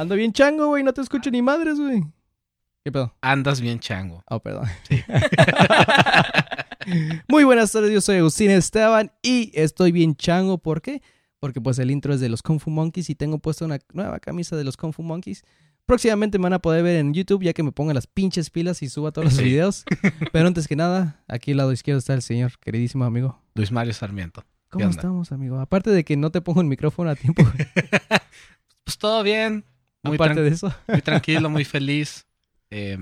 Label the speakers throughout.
Speaker 1: Ando bien chango, güey. No te escucho ni madres, güey. ¿Qué pedo?
Speaker 2: Andas bien chango.
Speaker 1: Oh, perdón. Muy buenas tardes, yo soy Agustín Esteban y estoy bien chango. ¿Por qué? Porque pues el intro es de los Kung Fu Monkeys y tengo puesta una nueva camisa de los Kung Fu Monkeys. Próximamente me van a poder ver en YouTube ya que me pongan las pinches pilas y suba todos los
Speaker 2: Sí.
Speaker 1: videos. Pero antes que nada, aquí al lado izquierdo está el señor queridísimo amigo.
Speaker 2: Luis Mario Sarmiento.
Speaker 1: ¿Cómo estamos, amigo? Aparte de que no te pongo el micrófono a tiempo,
Speaker 2: Pues todo bien. Muy,
Speaker 1: aparte de eso.
Speaker 2: muy tranquilo, muy feliz. Eh,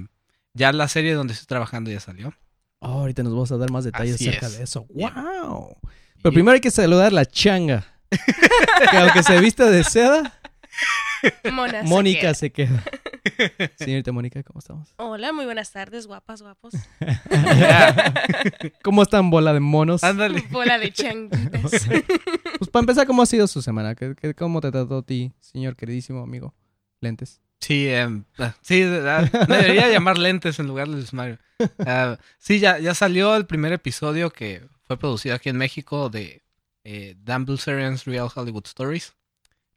Speaker 2: ya la serie donde estoy trabajando ya salió.
Speaker 1: Oh, ahorita nos vamos a dar más detalles
Speaker 2: Así
Speaker 1: acerca
Speaker 2: es.
Speaker 1: de eso. ¡Wow! Pero
Speaker 2: Y-
Speaker 1: primero hay que saludar a la changa. que aunque se viste de seda,
Speaker 3: Mona
Speaker 1: Mónica
Speaker 3: se queda.
Speaker 1: se queda. Señorita Mónica, ¿cómo estamos?
Speaker 3: Hola, muy buenas tardes, guapas, guapos.
Speaker 1: ¿Cómo están, bola de monos?
Speaker 2: Ándale.
Speaker 3: Bola de changuitas.
Speaker 1: Pues para empezar, ¿cómo ha sido su semana? ¿Qué, qué- cómo te trató a ti, señor queridísimo amigo? Lentes.
Speaker 2: Sí, em, ah, sí, me debería llamar lentes en lugar de Luis Mario. Ah, sí, ya, ya salió el primer episodio que fue producido aquí en México de eh, Dan Bilzerian's Real Hollywood Stories.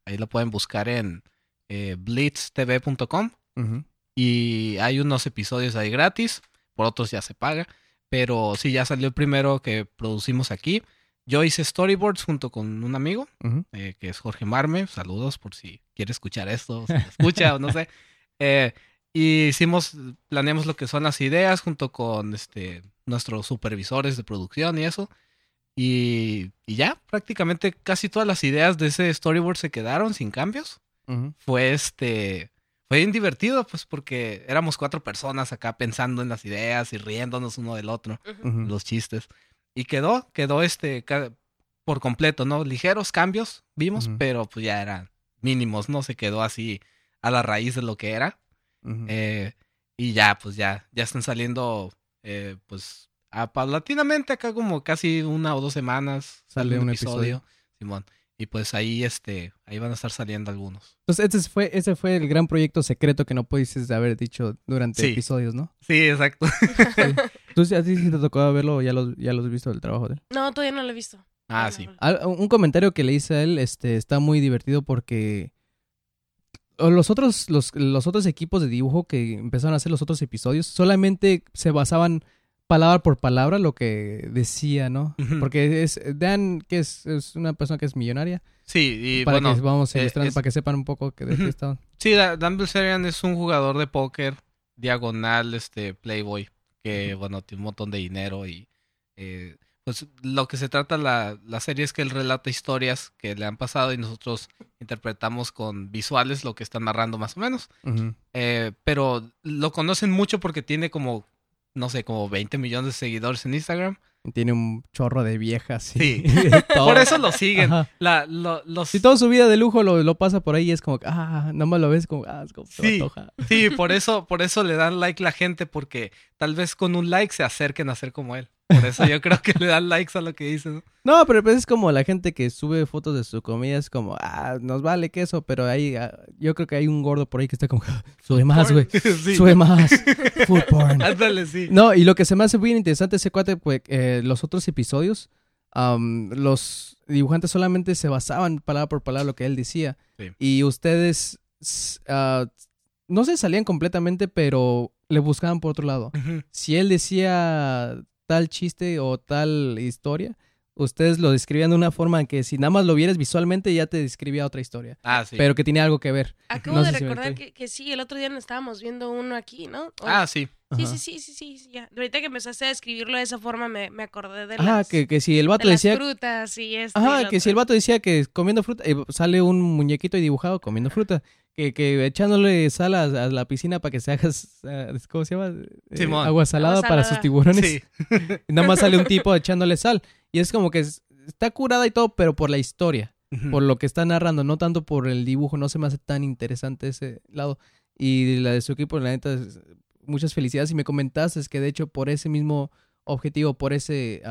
Speaker 2: Ahí lo pueden buscar en eh, blitztv.com. Y hay unos episodios ahí gratis, por otros ya se paga. Pero sí, ya salió el primero que producimos aquí. Yo hice storyboards junto con un amigo, eh, que es Jorge Marme. Saludos por si quiere escuchar esto, o si escucha o no sé. Eh, y hicimos, planeamos lo que son las ideas junto con este, nuestros supervisores de producción y eso. Y, y ya, prácticamente casi todas las ideas de ese storyboard se quedaron sin cambios fue este fue bien divertido pues porque éramos cuatro personas acá pensando en las ideas y riéndonos uno del otro los chistes y quedó quedó este por completo no ligeros cambios vimos pero pues ya eran mínimos no se quedó así a la raíz de lo que era. Eh, y ya pues ya ya están saliendo eh, pues a paulatinamente acá como casi una o dos semanas
Speaker 1: Sale un episodio.
Speaker 2: Simón y pues ahí este ahí van a estar saliendo algunos
Speaker 1: Entonces, ese fue, ese fue el gran proyecto secreto que no pudiste haber dicho durante
Speaker 2: Sí.
Speaker 1: episodios, ¿no?
Speaker 2: sí exacto
Speaker 1: ¿Tú a ti sí te tocó verlo o ya lo, ya lo has visto el trabajo de él?
Speaker 3: No, todavía no lo he visto.
Speaker 2: Ah, sí.
Speaker 3: no
Speaker 1: Al- Un comentario que le hice a él este, está muy divertido porque los otros, los, los otros equipos de dibujo que empezaron a hacer los otros episodios solamente se basaban palabra por palabra lo que decía, ¿no? Porque es Dan, que es, es una persona que es millonaria,
Speaker 2: Sí, y
Speaker 1: para
Speaker 2: bueno,
Speaker 1: que vamos
Speaker 2: eh,
Speaker 1: ilustrando,
Speaker 2: es-
Speaker 1: para que sepan un poco que de qué
Speaker 2: Ujú.
Speaker 1: estaban.
Speaker 2: sí, Da- Dan Bilzerian es un jugador de póker diagonal, este, playboy, que, bueno, tiene un montón de dinero y, eh, pues, lo que se trata la, la serie es que él relata historias que le han pasado y nosotros interpretamos con visuales lo que están narrando más o menos. Eh, pero lo conocen mucho porque tiene como, no sé, como 20 millones de seguidores en Instagram.
Speaker 1: Tiene un chorro de viejas.
Speaker 2: Sí. Por eso lo siguen. La, lo- los...
Speaker 1: Si toda su vida de lujo lo, lo pasa por ahí y es como, que, ah, nada más lo ves como, ah, es como,
Speaker 2: Sí. Sí, por eso, por eso le dan like la gente, porque tal vez con un like se acerquen a ser como él. Por eso yo creo que le dan likes a lo que dice, ¿no?
Speaker 1: No, pero pues es como la gente que sube fotos de su comida, es como, ah, nos vale queso, pero ahí, ah, yo creo que hay un gordo por ahí que está como, "Ah, sube más, güey,
Speaker 2: Sí.
Speaker 1: sube más, food porn.
Speaker 2: Ándale, sí.
Speaker 1: No, y lo que se me hace bien interesante ese cuate, pues, eh, los otros episodios, los dibujantes solamente se basaban palabra por palabra lo que él decía.
Speaker 2: Sí.
Speaker 1: Y ustedes, ah, no se salían completamente, pero le buscaban por otro lado. Si él decía tal chiste o tal historia, ustedes lo describían de una forma en que si nada más lo vieras visualmente ya te describía otra historia,
Speaker 2: Ah, sí.
Speaker 1: pero que tiene algo que ver.
Speaker 3: Acabo
Speaker 1: No
Speaker 3: de
Speaker 1: si
Speaker 3: recordar que, que sí, el otro día nos estábamos viendo uno aquí, ¿no?
Speaker 2: Ah, sí.
Speaker 3: Sí,
Speaker 1: Ajá.
Speaker 3: sí, sí, sí, sí, ya. Ahorita que empezaste a describirlo de esa forma me, me acordé de
Speaker 1: Ajá,
Speaker 3: las,
Speaker 1: que, que si el
Speaker 3: de
Speaker 1: vato
Speaker 3: las
Speaker 1: decía
Speaker 3: frutas y esto.
Speaker 1: Ajá, que si el vato decía que comiendo fruta, eh, sale un muñequito y dibujado comiendo fruta. Que, que echándole sal a, a la piscina para que se haga, eh, ¿cómo se llama? Eh, agua salada
Speaker 3: Agua
Speaker 1: para sus tiburones.
Speaker 2: Sí.
Speaker 1: Nada más sale un tipo echándole sal. Y es como que es- está curada y todo, pero por la historia, por lo que está narrando, no tanto por el dibujo. No se me hace tan interesante ese lado. Y la de su equipo, la neta, es- muchas felicidades. Y me comentaste es que de hecho por ese mismo objetivo, por ese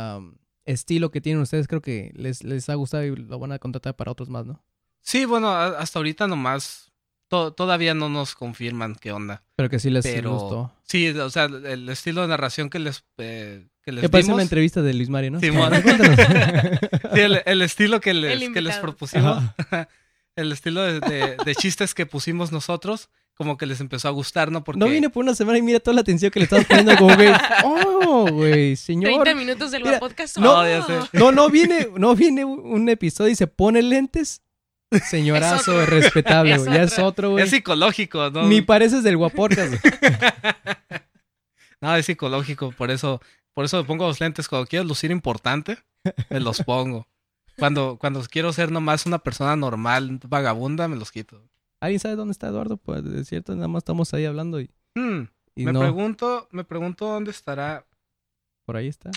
Speaker 1: estilo que tienen ustedes, creo que les, les ha gustado y lo van a contratar para otros más, ¿no?
Speaker 2: Sí, bueno, hasta ahorita nomás to- todavía no nos confirman qué onda.
Speaker 1: Pero que sí les
Speaker 2: Pero
Speaker 1: gustó.
Speaker 2: sí, o sea, el estilo de narración que les, eh, que les dimos.
Speaker 1: una entrevista de Luis Mario, ¿no?
Speaker 2: Simón.
Speaker 1: Cuéntanos.
Speaker 2: Sí, el, el estilo que les, que les propusimos. el estilo de, de- de chistes que pusimos nosotros, como que les empezó a gustar, ¿no? Porque
Speaker 1: No vine por una semana y mira toda la atención que le estás poniendo como güey. Oh, güey, señor.
Speaker 3: 30 minutos del
Speaker 1: Mira,
Speaker 3: podcast.
Speaker 1: no,
Speaker 3: ¡Oh!
Speaker 2: ya sé.
Speaker 1: No, no viene, no viene un episodio y se pone lentes. Señorazo, respetable,
Speaker 3: Es
Speaker 1: güey. Ya es
Speaker 3: otro.
Speaker 1: güey.
Speaker 2: es psicológico, ¿no?
Speaker 1: Ni pareces del guaporcas. güey.
Speaker 2: No, es psicológico, por eso, por eso me pongo los lentes. Cuando quiero lucir importante, me los pongo. Cuando, cuando quiero ser nomás una persona normal, vagabunda, me los quito.
Speaker 1: ¿Alguien sabe dónde está Eduardo? Pues de cierto, nada más estamos ahí hablando y,
Speaker 2: Hmm,
Speaker 1: y
Speaker 2: me
Speaker 1: no,
Speaker 2: pregunto, me pregunto dónde estará.
Speaker 1: por ahí está.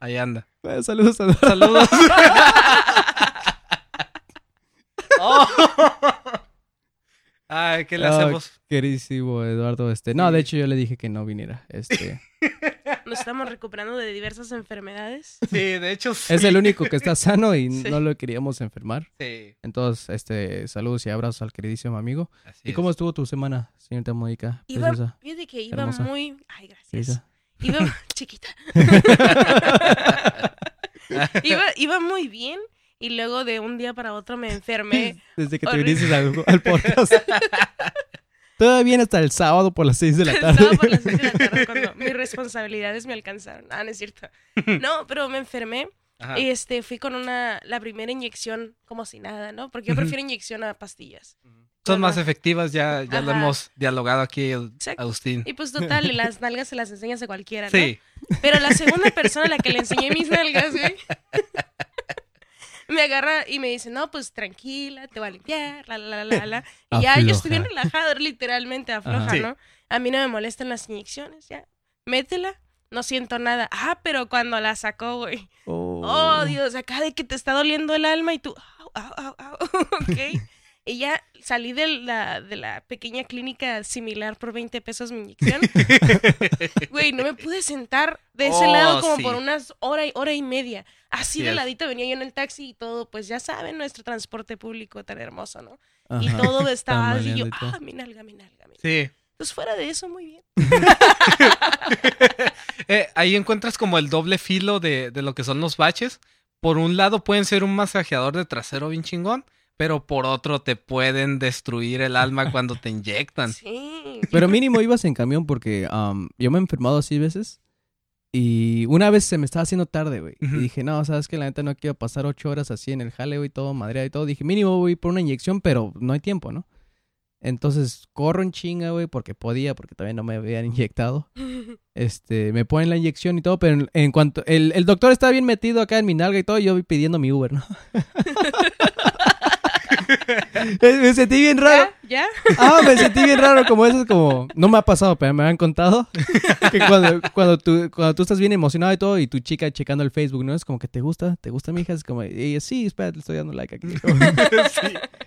Speaker 2: Ahí anda.
Speaker 1: Bueno, saludos a Eduardo.
Speaker 2: Saludos. Oh. Ay, ¿qué le hacemos?
Speaker 1: Queridísimo Eduardo, este. No,
Speaker 2: Sí.
Speaker 1: de hecho yo le dije que no viniera. Este.
Speaker 3: Nos estamos recuperando de diversas enfermedades.
Speaker 2: Sí, de hecho sí.
Speaker 1: es el único que está sano y
Speaker 3: Sí.
Speaker 1: no lo queríamos enfermar.
Speaker 2: Sí,
Speaker 1: Entonces, este, saludos y abrazos al queridísimo amigo.
Speaker 2: así
Speaker 1: ¿Y
Speaker 2: es.
Speaker 1: cómo estuvo tu semana, señorita Mónica?
Speaker 3: Iba, fíjate que iba
Speaker 1: hermosa.
Speaker 3: muy... Ay, gracias. Iba chiquita. iba, iba muy bien y luego de un día para otro me enfermé.
Speaker 1: Desde que te viniste al, al podcast. Todavía bien hasta el sábado por las 6 de la tarde.
Speaker 3: Estaba por las seis de la tarde cuando mis responsabilidades me alcanzaron. Ah, no es cierto. No, pero me enfermé
Speaker 2: Ajá.
Speaker 3: y este, fui con una, la primera inyección como si nada, ¿no? Porque yo prefiero inyección a pastillas.
Speaker 2: Son más efectivas, ya, ya lo hemos dialogado aquí. Agustín.
Speaker 3: Y pues total, las nalgas se las enseñas a cualquiera, ¿no?
Speaker 2: Sí,
Speaker 3: Pero la segunda persona a la que le enseñé mis nalgas, güey, me agarra y me dice, no, pues tranquila, te va a limpiar, la, la, la, la. Y ya yo estoy bien relajado, literalmente afloja,
Speaker 1: Ajá.
Speaker 2: Sí.
Speaker 3: ¿no? A mí no me molestan las inyecciones, ya. Métela, no siento nada. Ah, pero cuando la sacó, güey.
Speaker 1: Oh.
Speaker 3: Oh, Dios, acá de que te está doliendo el alma y tú, au, au, au, au, ok. Ya salí de la, de la pequeña clínica similar por 20 pesos mi inyección. Güey, no me pude sentar de ese
Speaker 2: Oh,
Speaker 3: lado como
Speaker 2: sí.
Speaker 3: por unas hora y hora y media. Así de ladito venía yo en el taxi y todo, pues ya saben, nuestro transporte público tan hermoso, ¿no?
Speaker 1: Y
Speaker 3: Y todo estaba así, yo,
Speaker 1: y todo.
Speaker 3: ah, mi nalga, mi nalga, mi nalga.
Speaker 2: sí.
Speaker 3: Pues fuera de eso, muy bien.
Speaker 2: Eh, ahí encuentras como el doble filo de, de lo que son los baches. Por un lado pueden ser un masajeador de trasero bien chingón, pero por otro te pueden destruir el alma cuando te inyectan.
Speaker 3: Sí.
Speaker 1: Pero mínimo ibas en camión porque am, yo me he enfermado así veces. Y una vez se me estaba haciendo tarde, güey. Y dije, no, sabes que la neta no quiero pasar ocho horas así en el jale, güey, todo madreado y todo. Dije, mínimo voy por una inyección, pero no hay tiempo, ¿no? Entonces corro en chinga, güey, porque podía, porque todavía no me habían inyectado. Este, me ponen la inyección y todo, pero en, en cuanto. El, el doctor estaba bien metido acá en mi nalga y todo, y yo voy pidiendo mi Uber, ¿no? me sentí bien raro.
Speaker 3: ¿Ya? ¿Ya?
Speaker 1: Ah, me sentí bien raro, como eso es como... No me ha pasado, pero me han contado que cuando, cuando, tú, cuando tú estás bien emocionado y todo y tu chica checando el Facebook, ¿no? Es como que te gusta, te gusta mi hija, es como... Y ella, sí, espera, le estoy dando like aquí.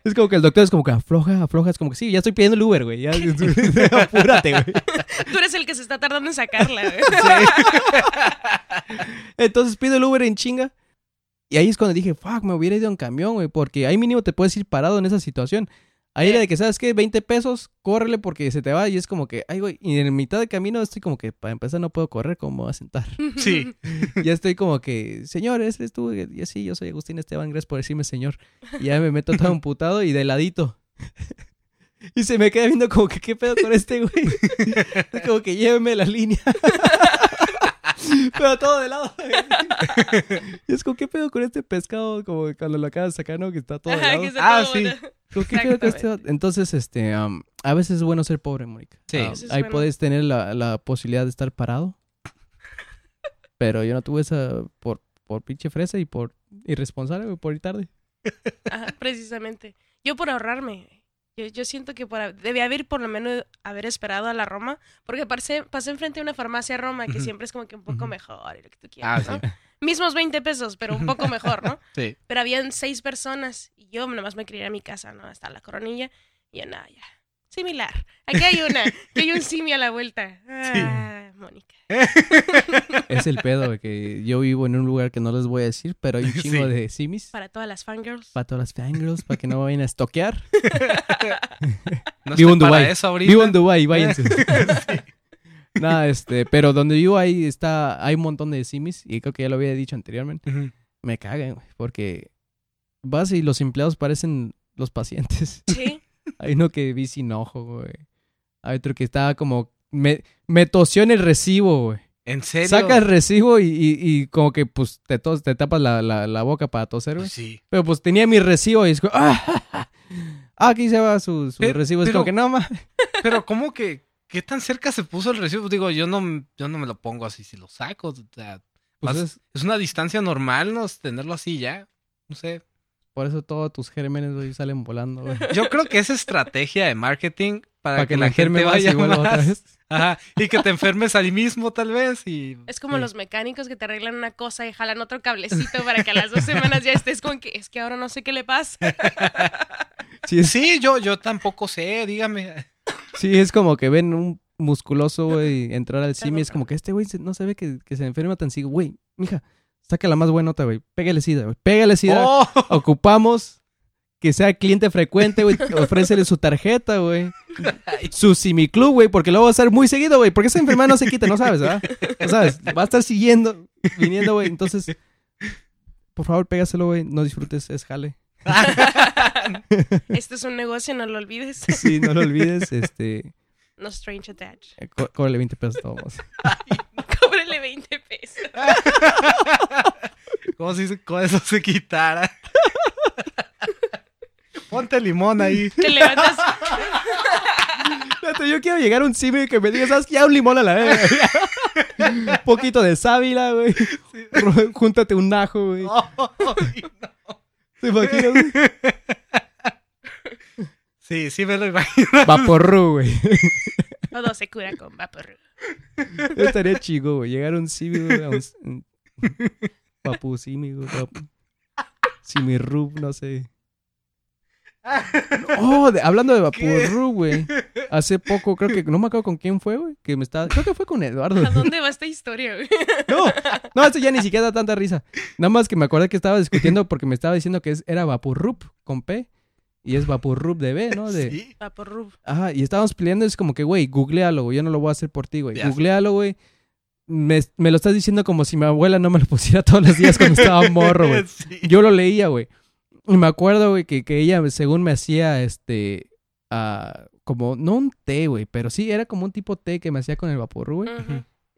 Speaker 1: Es como que el doctor es como que afloja, afloja, es como que sí, ya estoy pidiendo el Uber, güey. Ya, apúrate, güey.
Speaker 3: Tú eres el que se está tardando en sacarla, güey.
Speaker 1: Entonces pido el Uber en chinga. Y ahí es cuando dije, fuck, me hubiera ido en camión, güey, porque ahí mínimo te puedes ir parado en esa situación. Ahí era de que, ¿sabes qué? 20 pesos, córrele porque se te va. Y es como que, ay, güey, y en mitad de camino estoy como que, para empezar, no puedo correr, ¿cómo me voy a sentar?
Speaker 2: Sí.
Speaker 1: ya estoy como que, señor, ¿ese eres tú? Y yo, sí, yo soy Agustín Esteban, gracias por decirme señor. Y ya me meto todo emputado y de ladito. y se me queda viendo como que, ¿qué pedo con este, güey? como que lléveme la línea. Pero todo de lado. y es como, ¿qué pedo con este pescado? Como cuando lo acabas de sacar, ¿no? Que está todo de lado.
Speaker 2: Ah, sí.
Speaker 1: Como, ¿qué pedo con este? Entonces, este, a veces es bueno ser pobre, Mónica.
Speaker 2: Sí.
Speaker 1: Ahí
Speaker 3: bueno.
Speaker 1: puedes tener la, la posibilidad de estar parado. Pero yo no tuve esa por, por pinche fresa y por irresponsable, por ir tarde.
Speaker 3: Ajá, precisamente. Yo por ahorrarme. Yo, yo siento que por, debía haber por lo menos haber esperado a la Roma, porque pasé, pasé enfrente de una farmacia Roma que siempre es como que un poco mejor y lo que tú
Speaker 2: Ah,
Speaker 3: quieras, ¿no? Mismos 20 pesos, pero un poco mejor, ¿no?
Speaker 2: Sí.
Speaker 3: Pero habían seis personas y yo nomás me quería ir a mi casa, ¿no? Hasta la coronilla. Y yo, nada, ya. Similar. Aquí hay una, que hay un simi a la vuelta. Ah, Mónica.
Speaker 1: Es el pedo, que yo vivo en un lugar que no les voy a decir, pero hay un chingo
Speaker 2: Sí.
Speaker 1: de simis.
Speaker 3: Para todas las fangirls.
Speaker 1: Para todas las fangirls, para que no vayan a estoquear.
Speaker 2: No
Speaker 1: Vivo en
Speaker 2: eso ahorita.
Speaker 1: Vivo en Dubai, váyanse. Nada, este, pero donde vivo ahí está, hay un montón de simis, y creo que ya lo había dicho anteriormente. Me cagan, güey, porque vas y los empleados parecen los pacientes.
Speaker 3: Sí.
Speaker 1: Hay uno que vi sin ojo, güey. Hay otro que estaba como... Me, me tosió en el recibo, güey.
Speaker 2: ¿En serio?
Speaker 1: Saca el recibo y, y, y como que pues te, tos- te tapas la, la, la boca para toser, güey.
Speaker 2: Pues sí.
Speaker 1: Pero pues tenía mi recibo y es como... ¡Ah! Aquí se va su, su
Speaker 2: Pero-
Speaker 1: recibo. Es
Speaker 2: pero-
Speaker 1: como que no, ma.
Speaker 2: Pero ¿cómo que qué tan cerca se puso el recibo? Digo, yo no yo no me lo pongo así si lo saco, o sea,
Speaker 1: Pues
Speaker 2: más-
Speaker 1: es-
Speaker 2: es una distancia normal, no tenerlo así ya. No sé.
Speaker 1: Por eso todos tus gérmenes, güey, salen volando, güey.
Speaker 2: Yo creo que es estrategia de marketing para,
Speaker 1: Para
Speaker 2: que,
Speaker 1: que
Speaker 2: la gente
Speaker 1: más
Speaker 2: vaya
Speaker 1: y vuelva otra
Speaker 2: más.
Speaker 1: vez.
Speaker 2: Ajá, y que te enfermes ahí mismo tal vez y
Speaker 3: Es como
Speaker 1: Sí.
Speaker 3: los mecánicos que te arreglan una cosa y jalan otro cablecito para que a las dos semanas ya estés con que es que ahora no sé qué le pasa.
Speaker 1: Sí,
Speaker 2: Sí, yo yo tampoco sé, dígame.
Speaker 1: sí, es como que ven un musculoso, güey, entrar al cine. Es como que este güey se- no se ve que, que se enferma tan sigo. Güey, mija, saca la más buena nota, güey. Pégale sida, güey. Pégale sida.
Speaker 2: Oh,
Speaker 1: Ocupamos que sea cliente frecuente, güey. Ofrécele su tarjeta, güey. Su simiclub, güey, porque lo va a hacer muy seguido, güey. Porque esa enfermedad no se quita, no sabes, ¿verdad? No sabes. Va a estar siguiendo, viniendo, güey. Entonces, por favor, pégaselo, güey. No disfrutes, es jale.
Speaker 3: Esto es un negocio, no lo olvides.
Speaker 1: Sí, no lo olvides, este...
Speaker 3: No strange attach.
Speaker 1: eh, có- Cóbrale 20 pesos a todos.
Speaker 3: Cóbrele 20 pesos.
Speaker 2: como si con eso se quitara. Ponte limón ahí.
Speaker 3: Te levantas.
Speaker 1: Yo quiero llegar a un cine que me diga, ¿sabes qué? Ya un limón a la vez. un poquito de sábila, güey. Júntate un ajo, güey.
Speaker 2: No.
Speaker 1: ¿Te imaginas?
Speaker 2: Sí, sí me lo imagino.
Speaker 1: Vaporru, güey.
Speaker 3: Todo se cura con vapor.
Speaker 1: Estaría chido, güey. Llegar a un simi, güey. A un, un- papu simi, güey. Papu. Simi rub, no sé. Oh, de- hablando de Vaporru, güey. Hace poco, creo que, no me acuerdo con quién fue, güey. Que me estaba, creo que fue con Eduardo.
Speaker 3: ¿A dónde va esta historia, güey?
Speaker 1: No, no, esto ya ni siquiera da tanta risa. Nada más que me acordé que estaba discutiendo porque me estaba diciendo que es, era Vaporrup con P. Y es Vaporrup de B, ¿no? De,
Speaker 2: Sí.
Speaker 3: Vapor
Speaker 1: Ajá, y estábamos peleando. Es como que, güey, googlealo, güey. Yo no lo voy a hacer por ti, güey.
Speaker 2: Sé.
Speaker 1: Googlealo, güey. Me, me lo estás diciendo como si mi abuela no me lo pusiera todos los días cuando estaba morro, güey.
Speaker 2: Sí.
Speaker 1: Yo lo leía, güey. Y me acuerdo, güey, que, que ella, según me hacía, este, ah, como, no un té, güey, pero sí, era como un tipo té que me hacía con el vapor, güey.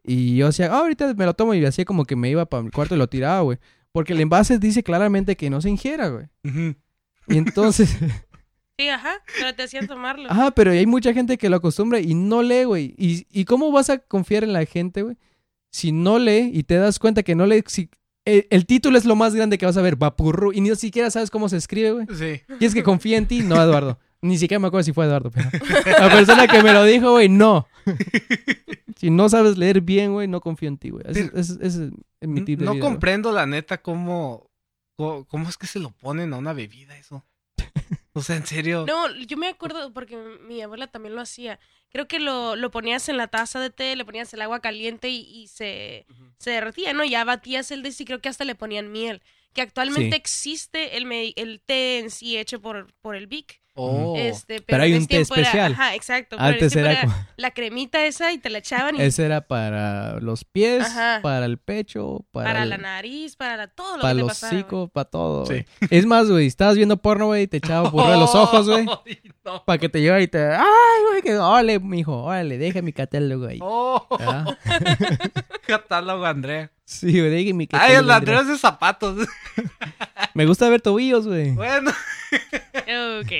Speaker 1: Y yo hacía, ah, ahorita me lo tomo y hacía como que me iba para mi cuarto y lo tiraba, güey. Porque el envase dice claramente que no se ingiera, güey.
Speaker 2: Ujú.
Speaker 1: Y entonces,
Speaker 3: Sí, ajá. Pero te hacían tomarlo.
Speaker 1: ajá, pero hay mucha gente que lo acostumbra y no lee, güey. ¿Y, ¿Y cómo vas a confiar en la gente, güey? Si no lee y te das cuenta que no lee, si- el, el título es lo más grande que vas a ver, Vapurru, y ni siquiera sabes cómo se escribe, güey.
Speaker 2: Sí.
Speaker 1: Y es que confía en ti, no, Eduardo. Ni siquiera me acuerdo si fue Eduardo, pero la persona que me lo dijo, güey, no. Si no sabes leer bien, güey, no confío en ti, güey. Ese, es mi tip de
Speaker 2: No
Speaker 1: vida,
Speaker 2: comprendo la neta cómo, cómo cómo es que se lo ponen a una bebida eso. O sea, en serio.
Speaker 3: No, yo me acuerdo porque mi abuela también lo hacía. Creo que lo, lo ponías en la taza de té, le ponías el agua caliente y, y se, se derretía, ¿no? Ya batías el de sí, creo que hasta le ponían miel. Que actualmente
Speaker 1: Sí.
Speaker 3: existe el, me- el té en sí hecho por, por el Vic.
Speaker 2: Oh.
Speaker 3: Este, pero,
Speaker 1: Pero hay un té
Speaker 3: era-
Speaker 1: especial.
Speaker 3: ajá, exacto.
Speaker 1: Antes era como...
Speaker 3: la cremita esa y te la echaban y
Speaker 1: Ese era para los pies,
Speaker 3: Ajá.
Speaker 1: para el pecho, para,
Speaker 3: para
Speaker 1: el-
Speaker 3: la nariz, para la- todo lo
Speaker 1: para
Speaker 3: que te
Speaker 1: los hocicos, para todo,
Speaker 2: Sí.
Speaker 1: Es más, güey, estabas viendo porno, güey, y te echaba burro de los ojos, güey.
Speaker 2: No.
Speaker 1: Para que te llevara y te... ¡Ay, güey! Que... ¡Órale, mijo! ¡Órale, deja mi catálogo ahí!
Speaker 2: Oh,
Speaker 1: ¿verdad?
Speaker 2: catálogo Andrea.
Speaker 1: Sí, güey, deja mi
Speaker 2: Ay, el Andrea es de zapatos.
Speaker 1: Me gusta ver tobillos, güey.
Speaker 2: Bueno.
Speaker 3: Ok.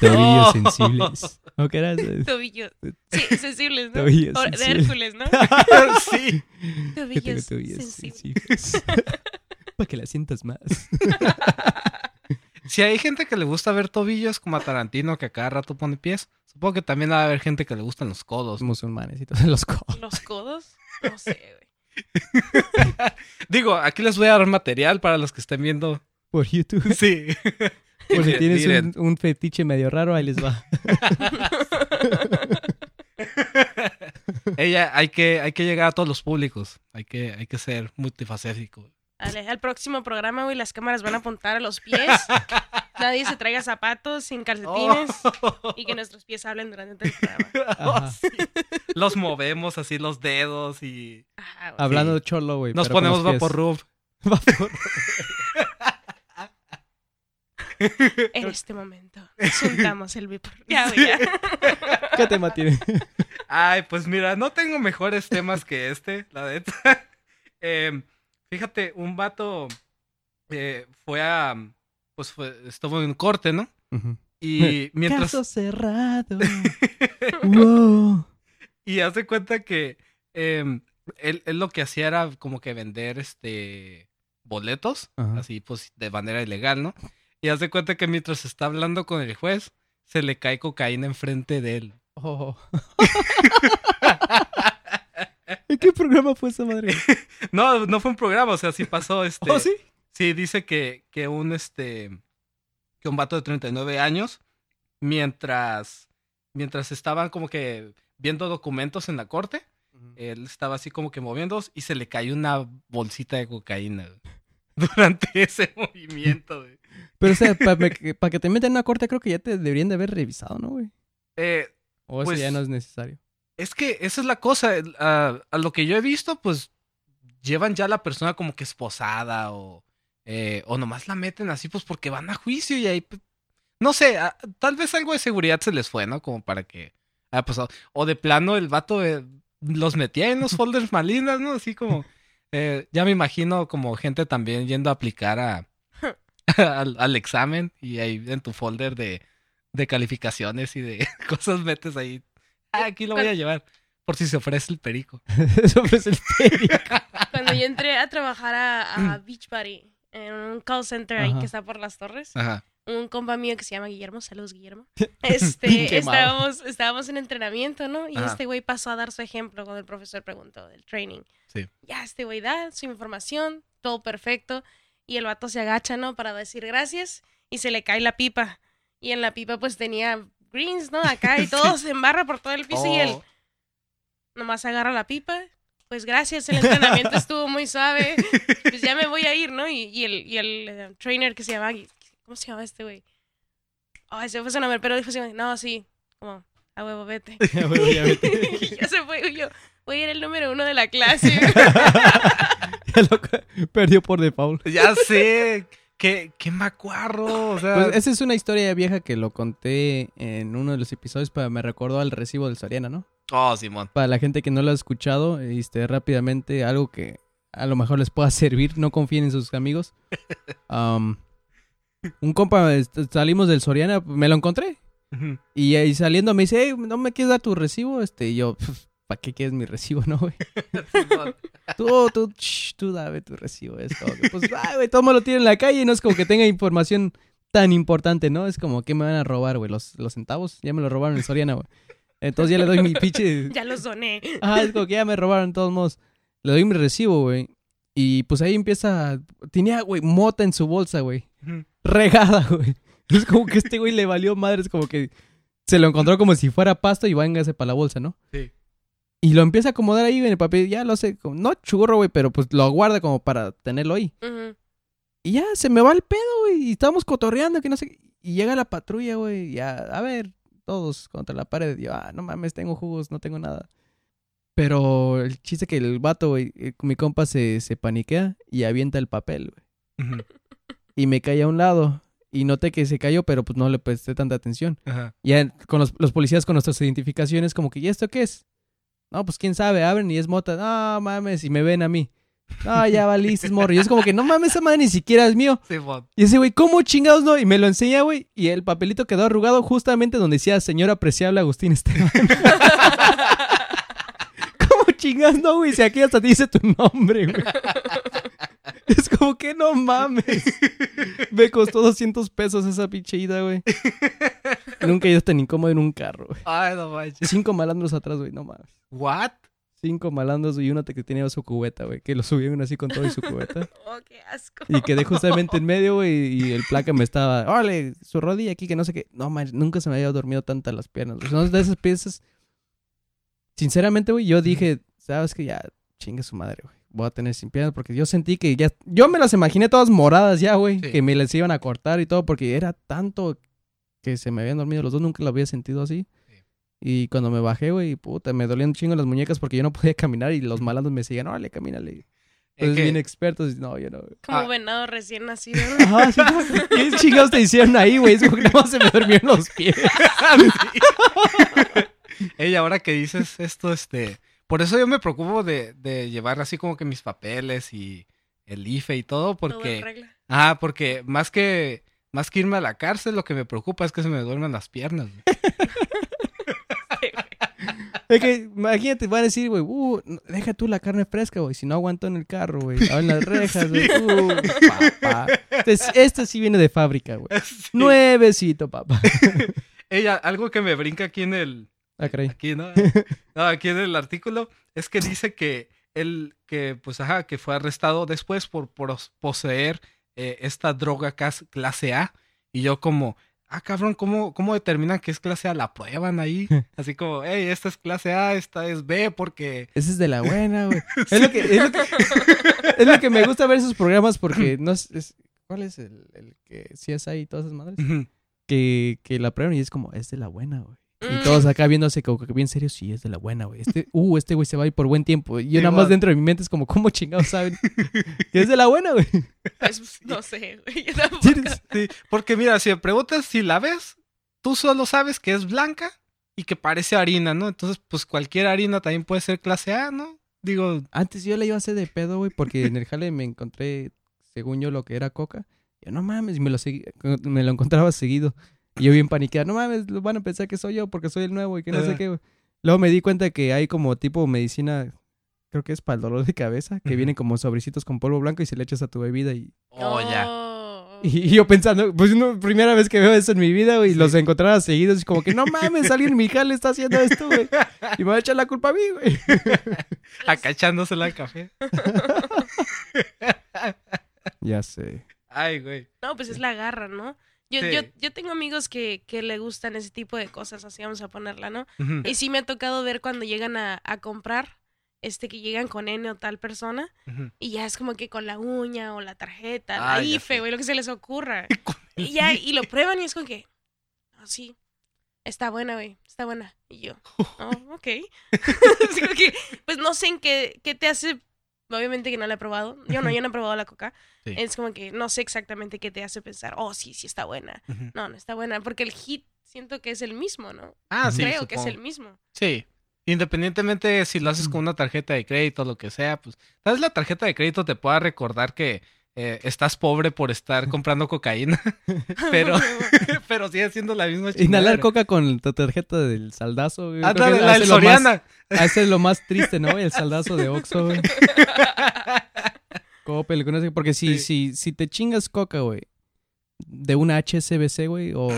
Speaker 1: Tobillos
Speaker 2: Oh.
Speaker 1: sensibles. ¿No que eras?
Speaker 3: Tobillos. Sí, sensibles, ¿no?
Speaker 1: Tobillos
Speaker 3: O- de
Speaker 1: sensibles.
Speaker 3: Hércules, ¿no?
Speaker 2: sí.
Speaker 1: Que tengo
Speaker 3: Tobillos
Speaker 1: tobillos
Speaker 3: sensibles.
Speaker 1: sensibles. Para que la sientas más.
Speaker 2: Si hay gente que le gusta ver tobillos como a Tarantino que a cada rato pone pies, supongo que también va a haber gente que le gustan los codos.
Speaker 1: Musulmanes y todos los codos.
Speaker 3: ¿Los codos? No sé, güey.
Speaker 2: Digo, aquí les voy a dar material para los que estén viendo.
Speaker 1: Por YouTube.
Speaker 2: Sí.
Speaker 1: Por si tienes un, un fetiche medio raro, ahí les va.
Speaker 2: Ella, hay que, hay que llegar a todos los públicos. Hay que, hay que ser multifacético.
Speaker 3: Dale, al próximo programa, güey, las cámaras van a apuntar a los pies. Nadie se traiga zapatos sin calcetines.
Speaker 2: Oh.
Speaker 3: Y que nuestros pies hablen durante el programa.
Speaker 1: Ajá.
Speaker 2: Sí. Los movemos así los dedos y
Speaker 3: Ajá, güey.
Speaker 1: Hablando de cholo, güey.
Speaker 2: nos ponemos
Speaker 1: pies.
Speaker 2: vapor.
Speaker 3: En este momento, juntamos el vapor. Ya, güey, ya.
Speaker 1: ¿Qué tema tiene?
Speaker 2: Ay, pues mira, no tengo mejores temas que este, la neta. Em, fíjate, un vato eh, fue a. Pues fue, estuvo en corte, ¿no? Y mientras.
Speaker 1: Caso cerrado. wow.
Speaker 2: Y hace cuenta que em, él, él lo que hacía era como que vender este boletos, así pues de manera ilegal, ¿no? Y hace cuenta que mientras está hablando con el juez, se le cae cocaína enfrente de él.
Speaker 1: Oh. ¿En qué programa fue esa madre?
Speaker 2: No, no fue un programa, o sea, sí pasó este.
Speaker 1: ¿Oh, sí?
Speaker 2: Sí, dice que, que un este que un vato de 39 años mientras mientras estaban como que viendo documentos en la corte, él estaba así como que moviéndose y se le cayó una bolsita de cocaína durante ese movimiento. güey.
Speaker 1: Pero, o sea, para que te metan en una corte, creo que ya te deberían de haber revisado, ¿no, güey?
Speaker 2: Eh,
Speaker 1: O eso
Speaker 2: Pues-
Speaker 1: ya no es necesario.
Speaker 2: Es que esa es la cosa, el- a, lo que yo he visto, pues llevan ya a la persona como que esposada o eh, o nomás la meten así pues porque van a juicio y ahí pues, no sé, a- tal vez algo de seguridad se les fue, ¿no? Como para que haya pasado. O de plano el vato eh, los metía en los folders malinas, ¿no? Así como eh, ya me imagino como gente también yendo a aplicar a, al, al examen y ahí en tu folder de, de calificaciones y de cosas metes ahí. Ah, aquí lo voy a llevar. Por si se ofrece el perico.
Speaker 1: Eso es el perico.
Speaker 3: Cuando yo entré a trabajar a, a Beachbody, en un call center ahí
Speaker 1: Ajá.
Speaker 3: que está por las torres,
Speaker 2: Ajá.
Speaker 3: un compa mío que se llama Guillermo, saludos Guillermo, este, estábamos, estábamos en entrenamiento, ¿no? Y
Speaker 2: Ajá.
Speaker 3: este güey pasó a dar su ejemplo cuando el profesor preguntó del training.
Speaker 2: Sí.
Speaker 3: Ya este güey da su información, todo perfecto, y el vato se agacha, ¿no? Para decir gracias, y se le cae la pipa. Y en la pipa pues tenía greens, ¿no? Acá y todo se embarra por todo el piso y él
Speaker 2: Oh,
Speaker 3: nomás agarra la pipa. Pues gracias, el entrenamiento estuvo muy suave. Pues ya me voy a ir, ¿no? Y, y el, y el eh, trainer que se llama. ¿Cómo se llama este güey? Ay, se fue su nombre, pero dijo así, no, sí, como, a huevo, vete.
Speaker 1: Ya, güey, ya vete.
Speaker 3: y ya se fue, y yo, voy a ir el número uno de la clase.
Speaker 1: Ya lo ca- perdió por default.
Speaker 2: ya sé. Qué, qué macuarro. O sea,
Speaker 1: Pues esa es una historia vieja que lo conté en uno de los episodios, pero me recordó al recibo del Soriana, ¿no?
Speaker 2: Oh, Simón.
Speaker 1: Para la gente que no lo ha escuchado, este, rápidamente, algo que a lo mejor les pueda servir, no confíen en sus amigos. Am, un compa, salimos del Soriana, me lo encontré. Y ahí saliendo me dice, hey, ¿no me quieres dar tu recibo? Este, y yo, ¿para qué quieres mi recibo, no, güey? Tú, tú, shh, tú dame tu recibo. Es como que, pues, ay, güey, todo me lo tiene en la calle y no es como que tenga información tan importante, ¿no? Es como que me van a robar, güey, los, los centavos. Ya me lo robaron en Soriana, güey. Entonces ya le doy mi pinche...
Speaker 3: ya los doné.
Speaker 1: Ajá, es como que ya me robaron de todos modos. Le doy mi recibo, güey. Y pues ahí empieza... Tenía, güey, mota en su bolsa, güey. Regada, güey. Es como que este güey le valió madre. Es como que se lo encontró como si fuera pasto y vángase para la bolsa, ¿no?
Speaker 2: Sí.
Speaker 1: Y lo empieza a acomodar ahí en el papel. Ya lo sé, como, no churro, güey, pero pues lo guarda como para tenerlo ahí. Y ya se me va el pedo, güey. Y estábamos cotorreando, que no sé. qué. Y llega la patrulla, güey. Y ya, a ver, todos contra la pared. Y yo, ah, no mames, tengo jugos, no tengo nada. Pero el chiste que el vato, güey, eh, mi compa se, se paniquea y avienta el papel, güey.
Speaker 2: Ujú.
Speaker 1: Y me cae a un lado. Y noté que se cayó, pero pues no le presté tanta atención.
Speaker 2: Ajá.
Speaker 1: Ya con los, los policías con nuestras identificaciones, como que, ¿y esto qué es? No, pues quién sabe, abren y es mota. No mames, y me ven a mí. No, ya valiste, morro. Y es como que, no mames, esa madre ni siquiera es mío.
Speaker 2: Simón.
Speaker 1: Y ese güey, ¿cómo chingados no? Y me lo enseña, güey. Y el papelito quedó arrugado justamente donde decía señor apreciable Agustín Esteban. ¿Cómo chingados no, güey? Si aquí hasta te dice tu nombre, güey. Es como que no mames. Me costó 200 pesos esa pinche ida, güey. Nunca he ido tan incómodo en un carro, güey.
Speaker 2: Ay, no manches.
Speaker 1: Cinco malandros atrás, güey, no mames.
Speaker 2: ¿What?
Speaker 1: Cinco malandros y uno que tenía su cubeta, güey. Que lo subieron así con todo y su cubeta.
Speaker 3: Oh, qué asco.
Speaker 1: Y quedé justamente en medio, güey, y el placa me estaba, órale, su rodilla aquí, que no sé qué. No, man, nunca se me había dormido tantas las piernas. güey. De esas piezas. Sinceramente, güey, yo dije, sabes que ya, chingue su madre, güey. Voy a tener sin piernas porque yo sentí que ya. Yo me las imaginé todas moradas ya, güey.
Speaker 2: Sí.
Speaker 1: Que me las iban a cortar y todo porque era tanto que se me habían dormido los dos. Nunca lo había sentido así.
Speaker 2: Sí.
Speaker 1: Y cuando me bajé, güey, puta, me dolían un chingo las muñecas porque yo no podía caminar y los malandros me decían, órale, camínale. Entonces,
Speaker 2: que-
Speaker 1: bien expertos. No, yo no.
Speaker 3: Como
Speaker 2: Ah.
Speaker 3: venado recién nacido. ¿no?
Speaker 1: Ajá, sí, no, ¿Qué chingados te hicieron ahí, güey? Es como que nada más se me durmieron los pies.
Speaker 2: Ey, ahora que dices esto, este. Por eso yo me preocupo de, de llevar así como que mis papeles y el IFE y todo,
Speaker 3: Todo en
Speaker 2: porque.
Speaker 3: regla.
Speaker 2: Ah, porque más que. Más que irme a la cárcel, lo que me preocupa es que se me duerman las piernas. güey.
Speaker 1: Es que, imagínate, van a decir, güey, uh, deja tú la carne fresca, güey. Si no aguanto en el carro, güey. Abren las rejas, güey. Uh, papá. Entonces, esto sí viene de fábrica, güey.
Speaker 2: Sí.
Speaker 1: Nuevecito, papá.
Speaker 2: Ella, algo que me brinca aquí en el.
Speaker 1: Ah, caray.
Speaker 2: Aquí, ¿no? No, aquí en el artículo es que dice que él, que pues ajá, que fue arrestado después por, por poseer eh, esta droga clase A. Y yo como, ah, cabrón, ¿cómo, ¿cómo determinan que es clase A? ¿La prueban ahí? Así como, hey, esta es clase A, esta es B, porque...
Speaker 1: Esa es de la buena, güey. Es, lo que, es, lo que, es lo que me gusta ver esos programas porque no es... es- ¿Cuál es el, el que sí es ahí todas esas madres? Que, que la prueban y es como, es de la buena, güey. Y
Speaker 3: Mm.
Speaker 1: todos acá viéndose como que bien serios, sí, es de la buena, güey. Este, uh, este güey se va a ir por buen tiempo. Y yo
Speaker 2: Sí,
Speaker 1: nada más dentro de mi mente es como, ¿cómo chingados saben? que es de la buena, güey.
Speaker 3: Pues, no sé, güey. Yo tampoco.
Speaker 1: ¿Tienes-
Speaker 2: Sí, porque mira, si me preguntas si la ves, tú solo sabes que es blanca y que parece harina, ¿no? Entonces, pues cualquier harina también puede ser clase A, ¿no? Digo,
Speaker 1: Antes yo la iba a hacer de pedo, güey, porque en el jale me encontré, según yo, lo que era coca. Yo, no mames, y me lo, segui- me lo encontraba seguido. Y yo bien paniqueado, no mames, van a pensar que soy yo porque soy el nuevo y que no sé qué, güey. Luego me di cuenta que hay como tipo medicina, creo que es para el dolor de cabeza, que
Speaker 2: Ujú.
Speaker 1: vienen como sobrecitos con polvo blanco y se le echas a tu bebida y...
Speaker 2: oh, ya.
Speaker 3: Oh.
Speaker 1: Y yo pensando, pues no, primera vez que veo eso en mi vida, güey, y los encontraba seguidos y como que no mames, alguien en mi jale está haciendo esto, güey. Y me va a echar la culpa a mí, güey.
Speaker 2: Acá echándosela al café.
Speaker 1: Ya sé.
Speaker 2: Ay, güey.
Speaker 3: No, pues es la garra, ¿no? Yo,
Speaker 2: Sí.
Speaker 3: yo, yo tengo amigos que, que le gustan ese tipo de cosas, así vamos a ponerla, ¿no? Y sí me ha tocado ver cuando llegan a, a comprar, este, que llegan con N o tal persona, y ya es como que con la uña o la tarjeta,
Speaker 2: Ah,
Speaker 3: la IFE, güey, lo que se les ocurra. Y ya, y lo prueban y es como que, ah, sí, está buena, güey, está buena. Y yo, oh, ok. Así que, pues no sé en qué, qué te hace, obviamente que no la he probado, yo no, yo no he probado la coca.
Speaker 2: Sí.
Speaker 3: Es como que no sé exactamente qué te hace pensar, oh, sí, sí está buena. No, no está buena, porque el hit siento que es el mismo, ¿no?
Speaker 2: Ah, sí,
Speaker 3: Creo que es el mismo.
Speaker 2: Sí. Independientemente si lo haces con una tarjeta de crédito o lo que sea, pues tal vez la tarjeta de crédito te pueda recordar que eh, estás pobre por estar comprando cocaína, pero, pero sigue siendo la misma
Speaker 1: Inhalar
Speaker 2: chingadera.
Speaker 1: coca con tu tarjeta del saldazo, güey.
Speaker 2: Ah,
Speaker 1: Creo
Speaker 2: la, del
Speaker 1: lo más-
Speaker 2: Soriana.
Speaker 1: Hace lo más triste, ¿no? El saldazo de Oxxo, güey. Coppel, con ese- porque si, si, si te chingas coca, güey, de una HSBC, güey, o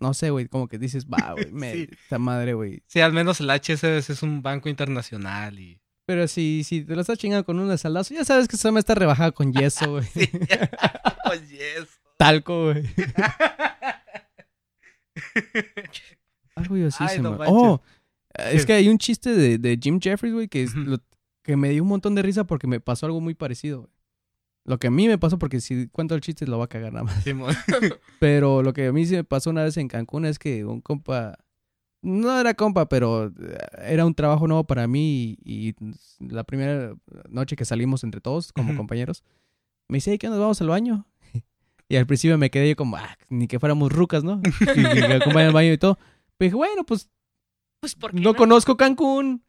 Speaker 1: no sé, güey, como que dices, va, güey, me,
Speaker 2: Sí.
Speaker 1: esta madre, güey.
Speaker 2: Sí, al menos el HSBC es un banco internacional y...
Speaker 1: Pero si, si te lo estás chingando con una saldazo, ya sabes que esa me está rebajada con yeso, güey.
Speaker 2: Oye, eso.
Speaker 1: Talco, güey. Algo se
Speaker 2: no.
Speaker 1: Oh, es que hay un chiste de, de Jim Jeffries, güey, que, es lo- que me dio un montón de risa porque me pasó algo muy parecido, güey. Lo que a mí me pasó, porque si cuento el chiste lo va a cagar nada más. Pero lo que a mí sí me pasó una vez en Cancún es que un compa, no era compa, pero eh, era un trabajo nuevo para mí y, y la primera noche que salimos entre todos como compañeros, me dice, "Hey, ¿qué nos vamos al baño? Y al principio me quedé yo como, ah, ni que fuéramos rucas, ¿no? Y, me acompañan al baño y todo. Pero dije, bueno, pues
Speaker 3: Pues porque
Speaker 1: no conozco Cancún,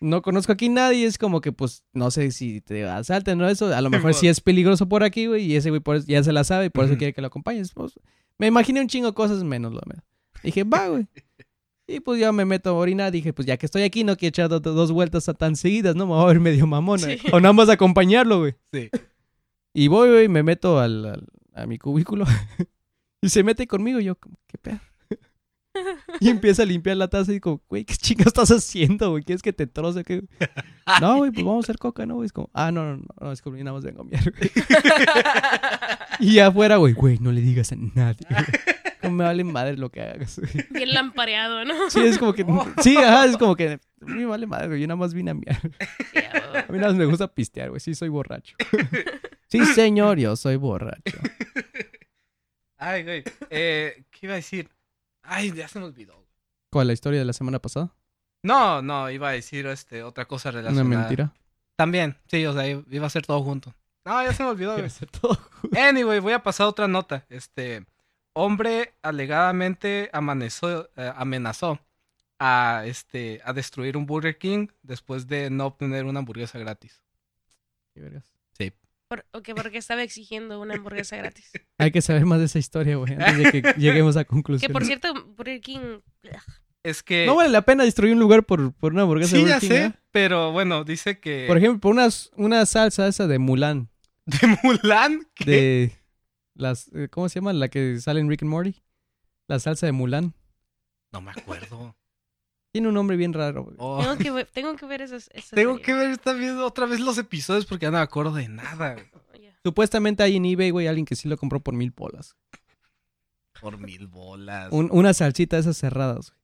Speaker 1: no conozco aquí nadie, es como que pues no sé si te asalten o eso, a lo mejor sí es peligroso por aquí, güey, y ese güey por eso- ya se la sabe y por eso quiere que lo acompañes. Pues, me imaginé un chingo de cosas menos lo menos. Dije, va, güey. Y pues ya me meto a orinar, dije, pues ya que estoy aquí no quiero echar do- dos vueltas a- tan seguidas, ¿no? Me voy a ver medio mamona.
Speaker 3: Sí.
Speaker 1: O nada más acompañarlo, güey.
Speaker 2: Sí.
Speaker 1: Y voy, güey, me meto al, al- a mi cubículo y se mete conmigo. y Yo, como, ¿qué pedo? Y empieza a limpiar la taza y digo, güey, ¿qué chingas estás haciendo, güey? ¿Quieres que te troce? ¿Qué? No, güey, pues vamos a hacer coca, ¿no? güey? Es como, ah, no, no, no, no, es que nada más vengo a güey. Y afuera, güey, güey, no le digas a nadie. güey. No me vale madre lo que hagas.
Speaker 3: Bien lampareado, ¿no?
Speaker 1: Sí, es como que, sí, ajá, es como que, a mí me vale madre, güey, yo nada más vine a miar.
Speaker 3: A.
Speaker 1: A mí nada más me gusta pistear, güey, sí soy borracho. Sí, señor, yo soy borracho.
Speaker 2: Ay, güey. Eh, ¿Qué iba a decir? Ay, ya se me olvidó.
Speaker 1: ¿Cuál, la historia de la semana pasada?
Speaker 2: No, no, iba a decir este, otra cosa
Speaker 1: Una
Speaker 2: relacionada.
Speaker 1: mentira.
Speaker 2: También, sí, o sea, iba a ser todo junto. No, ya se me olvidó,
Speaker 1: Debe
Speaker 2: güey.
Speaker 1: ser todo.
Speaker 2: Anyway, voy a pasar a otra nota. Este hombre alegadamente amenazó, eh, amenazó a este a destruir un Burger King después de no obtener una hamburguesa gratis.
Speaker 1: Qué vergas.
Speaker 3: Por, ok, porque estaba exigiendo una hamburguesa gratis.
Speaker 1: Hay que saber más de esa historia, güey, antes de que lleguemos a
Speaker 3: Que
Speaker 1: conclusiones.
Speaker 3: por cierto, Burger King.
Speaker 2: Es que
Speaker 1: No vale la pena destruir un lugar por, por una hamburguesa
Speaker 2: sí
Speaker 1: de
Speaker 2: ya
Speaker 1: Burger King,
Speaker 2: sé,
Speaker 1: ¿eh?
Speaker 2: pero bueno, dice que
Speaker 1: Por ejemplo, por una, una salsa esa de Mulan.
Speaker 2: de Mulan, ¿qué?
Speaker 1: De las... eh, ¿Cómo se llama? La que sale en Rick and Morty. La salsa de Mulan.
Speaker 2: no me acuerdo.
Speaker 1: Tiene un nombre bien raro, güey.
Speaker 2: Oh,
Speaker 3: Tengo que ver, tengo que ver esas. esas
Speaker 2: tengo
Speaker 3: series.
Speaker 2: que ver también otra vez los episodios porque ya no me acuerdo de nada. güey.
Speaker 3: Ya.
Speaker 1: Supuestamente hay en eBay, güey, alguien que sí lo compró por mil bolas.
Speaker 2: Por mil bolas.
Speaker 1: Un- una salsita de esas cerradas, güey.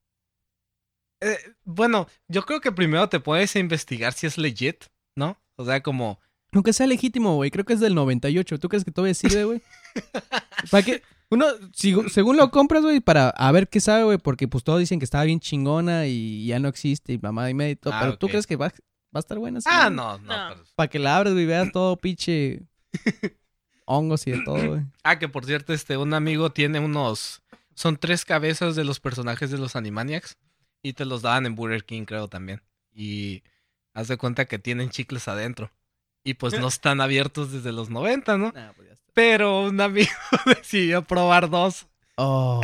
Speaker 2: Eh, bueno, yo creo que primero te puedes investigar si es legit, ¿no? O sea, como
Speaker 1: Aunque sea legítimo, güey. Creo que es del 98. ¿Tú crees que todavía sirve, güey? ¿Para qué? Uno, si- según lo compras, güey, para a ver qué sabe, güey, porque pues todos dicen que estaba bien chingona y ya no existe y mamá y medio y todo.
Speaker 2: Ah,
Speaker 1: pero tú
Speaker 2: ok.
Speaker 1: crees que va, va a estar buena. sí,
Speaker 2: Ah, no, no.
Speaker 3: No.
Speaker 2: pero-
Speaker 1: Para que la abres, güey, veas todo pinche hongos y de todo, güey.
Speaker 2: Ah, que por cierto, este, un amigo tiene unos. Son tres cabezas de los personajes de los Animaniacs. Y te los daban en Burger King, creo también. Y haz de cuenta que tienen chicles adentro. Y pues no están abiertos desde los 90, ¿no? Pero un amigo decidió probar dos.
Speaker 1: Oh.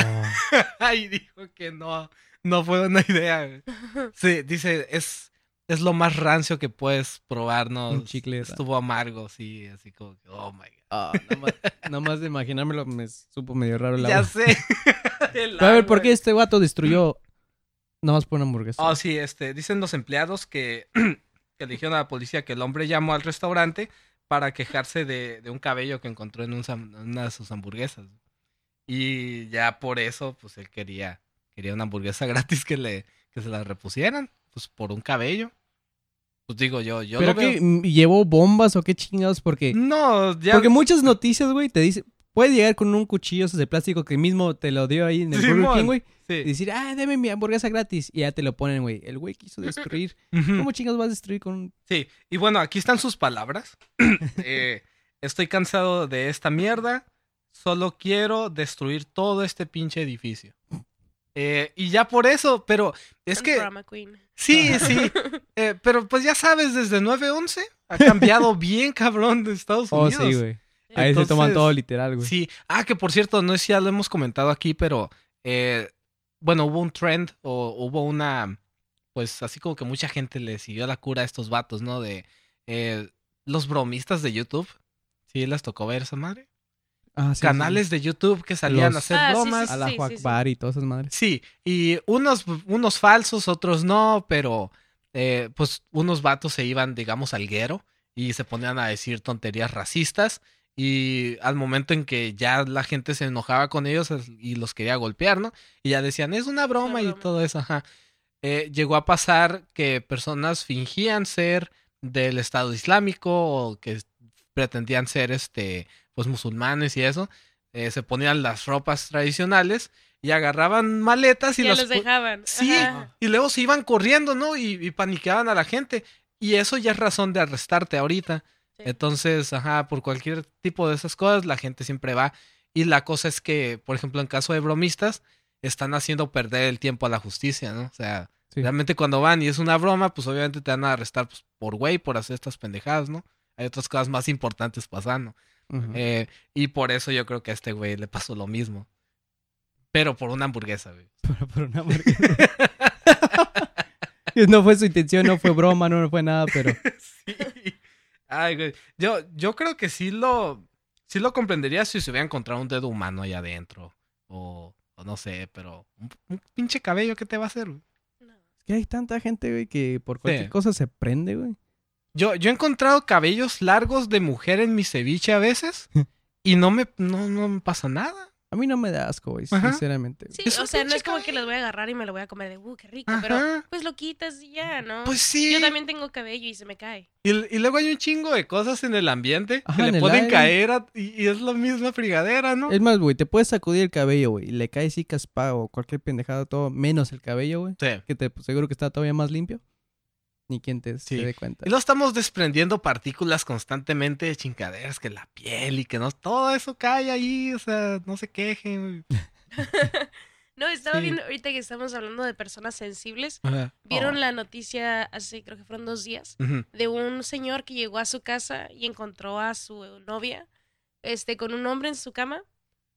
Speaker 2: y dijo que no, no fue una idea. Sí, dice, es, es lo más rancio que puedes probar, ¿no?
Speaker 1: Un chicle.
Speaker 2: Estuvo amargo, sí, así como que, oh my god.
Speaker 1: Ah, nomás, nomás de imaginármelo me supo medio raro el
Speaker 2: Ya
Speaker 1: agua.
Speaker 2: sé. El
Speaker 1: Pero a ver, ¿por qué este vato destruyó nomás por una hamburguesa?
Speaker 2: Oh, sí, este, dicen los empleados que, que le dijeron a la policía que el hombre llamó al restaurante para quejarse de, de un cabello que encontró en, un una de sus hamburguesas. Y ya por eso, pues él quería, quería una hamburguesa gratis que le, que se la repusieran, pues por un cabello. Pues digo yo, yo
Speaker 1: ¿Pero
Speaker 2: lo veo-
Speaker 1: ¿Llevó bombas o qué chingados? Porque,
Speaker 2: No, ya.
Speaker 1: porque muchas noticias, güey, te dicen... Puede llegar con un cuchillo de plástico que mismo te lo dio ahí en el Burger. King, güey.
Speaker 2: Sí.
Speaker 1: Y decir, ah, deme mi hamburguesa gratis. Y ya te lo ponen, güey. El güey quiso destruir. ¿Cómo chingados vas a destruir con un...
Speaker 2: Sí, y bueno, aquí están sus palabras. Eh, estoy cansado de esta mierda. Solo quiero destruir todo este pinche edificio. Eh, y ya por eso, pero es que...
Speaker 3: drama queen.
Speaker 2: Sí, sí. eh, pero pues ya sabes, desde 9-11 ha cambiado bien cabrón de Estados
Speaker 1: Oh,
Speaker 2: Unidos.
Speaker 1: sí, güey. Ahí se toman todo literal, güey.
Speaker 2: Sí. Ah, que por cierto, no sé si ya lo hemos comentado aquí, pero eh, bueno, hubo un trend o hubo una, pues así como que mucha gente le siguió la cura a estos vatos, ¿no? De eh, los bromistas de YouTube. Sí, les tocó ver esa madre.
Speaker 1: Ah, sí,
Speaker 2: Canales de YouTube que salían
Speaker 1: Los-
Speaker 2: a hacer
Speaker 3: Ah, sí,
Speaker 2: bromas.
Speaker 3: sí,
Speaker 1: A la
Speaker 3: sí, sí.
Speaker 1: Bar y todas esas madres.
Speaker 2: Sí, y unos, unos falsos, otros no, pero eh, pues unos vatos se iban, digamos, al guero y se ponían a decir tonterías racistas y al momento en que ya la gente se enojaba con ellos es- y los quería golpear, ¿no? Y ya decían, es una broma, y
Speaker 3: broma.
Speaker 2: todo eso, ajá. Eh, llegó a pasar que personas fingían ser del Estado Islámico o que pretendían ser, este, pues musulmanes y eso. eh, se ponían las ropas tradicionales y agarraban maletas y las
Speaker 3: los dejaban.
Speaker 2: Sí,
Speaker 3: Ajá.
Speaker 2: y luego se iban corriendo, ¿no? Y, y paniqueaban a la gente. Y eso ya es razón de arrestarte ahorita.
Speaker 3: Sí.
Speaker 2: Entonces, ajá, por cualquier tipo de esas cosas, la gente siempre va. Y la cosa es que, por ejemplo, en caso de bromistas, están haciendo perder el tiempo a la justicia, ¿no? O sea,
Speaker 1: Sí.
Speaker 2: realmente cuando van y es una broma, pues obviamente te van a arrestar pues, por güey, por hacer estas pendejadas, ¿no? Hay otras cosas más importantes pasando. Eh, y por eso yo creo que a este güey le pasó lo mismo. Pero por una hamburguesa, güey.
Speaker 1: Por, por una hamburguesa. no fue su intención, no fue broma, no fue nada, pero...
Speaker 2: Sí. Ay, güey. Yo, yo creo que sí lo, sí lo comprendería si se hubiera encontrado un dedo humano ahí adentro. O, o no sé, pero un, un pinche cabello, ¿qué te va a hacer? güey?
Speaker 3: No.
Speaker 1: Es que hay tanta gente, güey, que por cualquier
Speaker 2: Sí.
Speaker 1: cosa se prende, güey.
Speaker 2: Yo, yo he encontrado cabellos largos de mujer en mi ceviche a veces y no me, no, no me pasa nada.
Speaker 1: A mí no me da asco, güey,
Speaker 2: Ajá.
Speaker 1: sinceramente.
Speaker 3: Sí, o sea, no es como que los voy a agarrar y me lo voy a comer de, uh, qué rico, pero pues lo quitas y ya, ¿no?
Speaker 2: Pues sí.
Speaker 3: Yo también tengo cabello y se me cae.
Speaker 2: Y, y luego hay un chingo de cosas en el ambiente
Speaker 1: Ajá,
Speaker 2: que le pueden
Speaker 1: aire.
Speaker 2: caer a- y, y es la misma frigadera, ¿no?
Speaker 1: Es más, güey, te puedes sacudir el cabello, güey, y le cae así caspa o cualquier pendejada, todo menos el cabello, güey.
Speaker 2: Sí.
Speaker 1: Que te pues, seguro que está todavía más limpio. Ni quien te
Speaker 2: Sí.
Speaker 1: se dé cuenta.
Speaker 2: Y lo estamos desprendiendo partículas constantemente de chingaderas, que la piel y que no, todo eso cae ahí, o sea, no se quejen.
Speaker 3: No, estaba
Speaker 2: Sí.
Speaker 3: viendo ahorita que estamos hablando de personas sensibles.
Speaker 2: Ajá.
Speaker 3: ¿Vieron
Speaker 2: Oh.
Speaker 3: la noticia hace, creo que fueron dos días, de un señor que llegó a su casa y encontró a su novia este, con un hombre en su cama?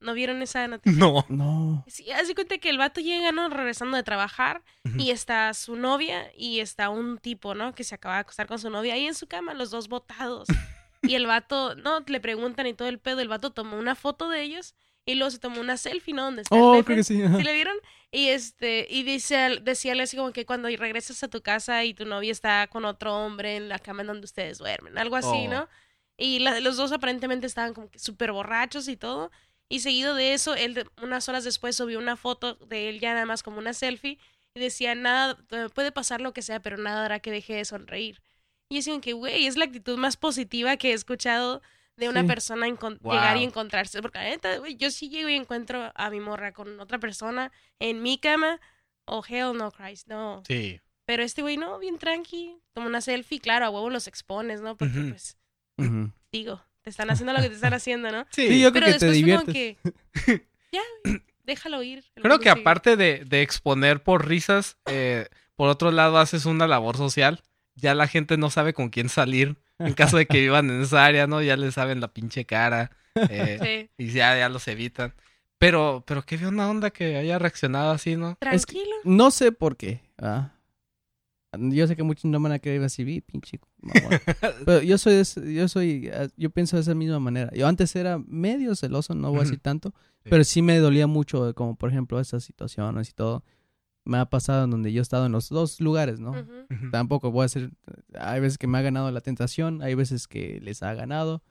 Speaker 3: ¿No vieron esa noticia?
Speaker 2: No.
Speaker 1: No.
Speaker 3: Sí, hace cuenta que el vato llega, ¿no? Regresando de trabajar y está su novia y está un tipo, ¿no? Que se acaba de acostar con su novia ahí en su cama, los dos botados. Y el vato, no, le preguntan y todo el pedo, el vato tomó una foto de ellos y luego se tomó una selfie, ¿no? Donde está
Speaker 1: Oh, creo que sí.
Speaker 3: ¿Sí le vieron? Y este, y dice, decía así como que cuando regresas a tu casa y tu novia está con otro hombre en la cama en donde ustedes duermen, algo así,
Speaker 2: Oh.
Speaker 3: ¿no? Y la- los dos aparentemente estaban como que súper borrachos y todo. Y seguido de eso, él unas horas después subió una foto de él ya nada más como una selfie y decía, nada, eh, puede pasar lo que sea, pero nada hará que deje de sonreír. Y decían que, güey, es la actitud más positiva que he escuchado de una
Speaker 1: Sí.
Speaker 3: persona
Speaker 2: Wow.
Speaker 3: llegar y encontrarse. Porque la neta, güey, yo sí llego y encuentro a mi morra con otra persona en mi cama. Oh, hell no, Christ, no.
Speaker 2: Sí.
Speaker 3: Pero este güey, no, bien tranqui. Toma una selfie, claro, a huevo los expones, ¿no? Porque, pues, digo, te están haciendo lo que te están haciendo, ¿no?
Speaker 2: Sí,
Speaker 1: Sí, yo
Speaker 3: Pero
Speaker 1: creo que te
Speaker 3: después fue como
Speaker 1: diviertes.
Speaker 3: que, ya, déjalo ir.
Speaker 2: Creo que
Speaker 3: sigue.
Speaker 2: aparte de, de exponer por risas, eh, por otro lado haces una labor social. Ya la gente no sabe con quién salir. En caso de que vivan en esa área, ¿no? Ya le saben la pinche cara. eh,
Speaker 3: Sí,
Speaker 2: Y ya, ya los evitan. Pero, pero qué una onda que haya reaccionado así, ¿no?
Speaker 1: Es que-
Speaker 3: tranquilo.
Speaker 1: No sé por qué. ah. Yo sé que muchos no van a querer así, "Vi, pinche mamón". Pero yo soy, yo soy, ah, yo pienso de esa misma manera. Yo antes era medio celoso, no voy a decir tanto,
Speaker 2: Sí.
Speaker 1: pero sí me dolía mucho, como por ejemplo esas situaciones y todo. Me ha pasado en donde yo he estado en los dos lugares, ¿no?
Speaker 3: Ujú.
Speaker 2: Ujú.
Speaker 1: Tampoco voy a ser, hay veces que me ha ganado la tentación, hay veces que les ha ganado.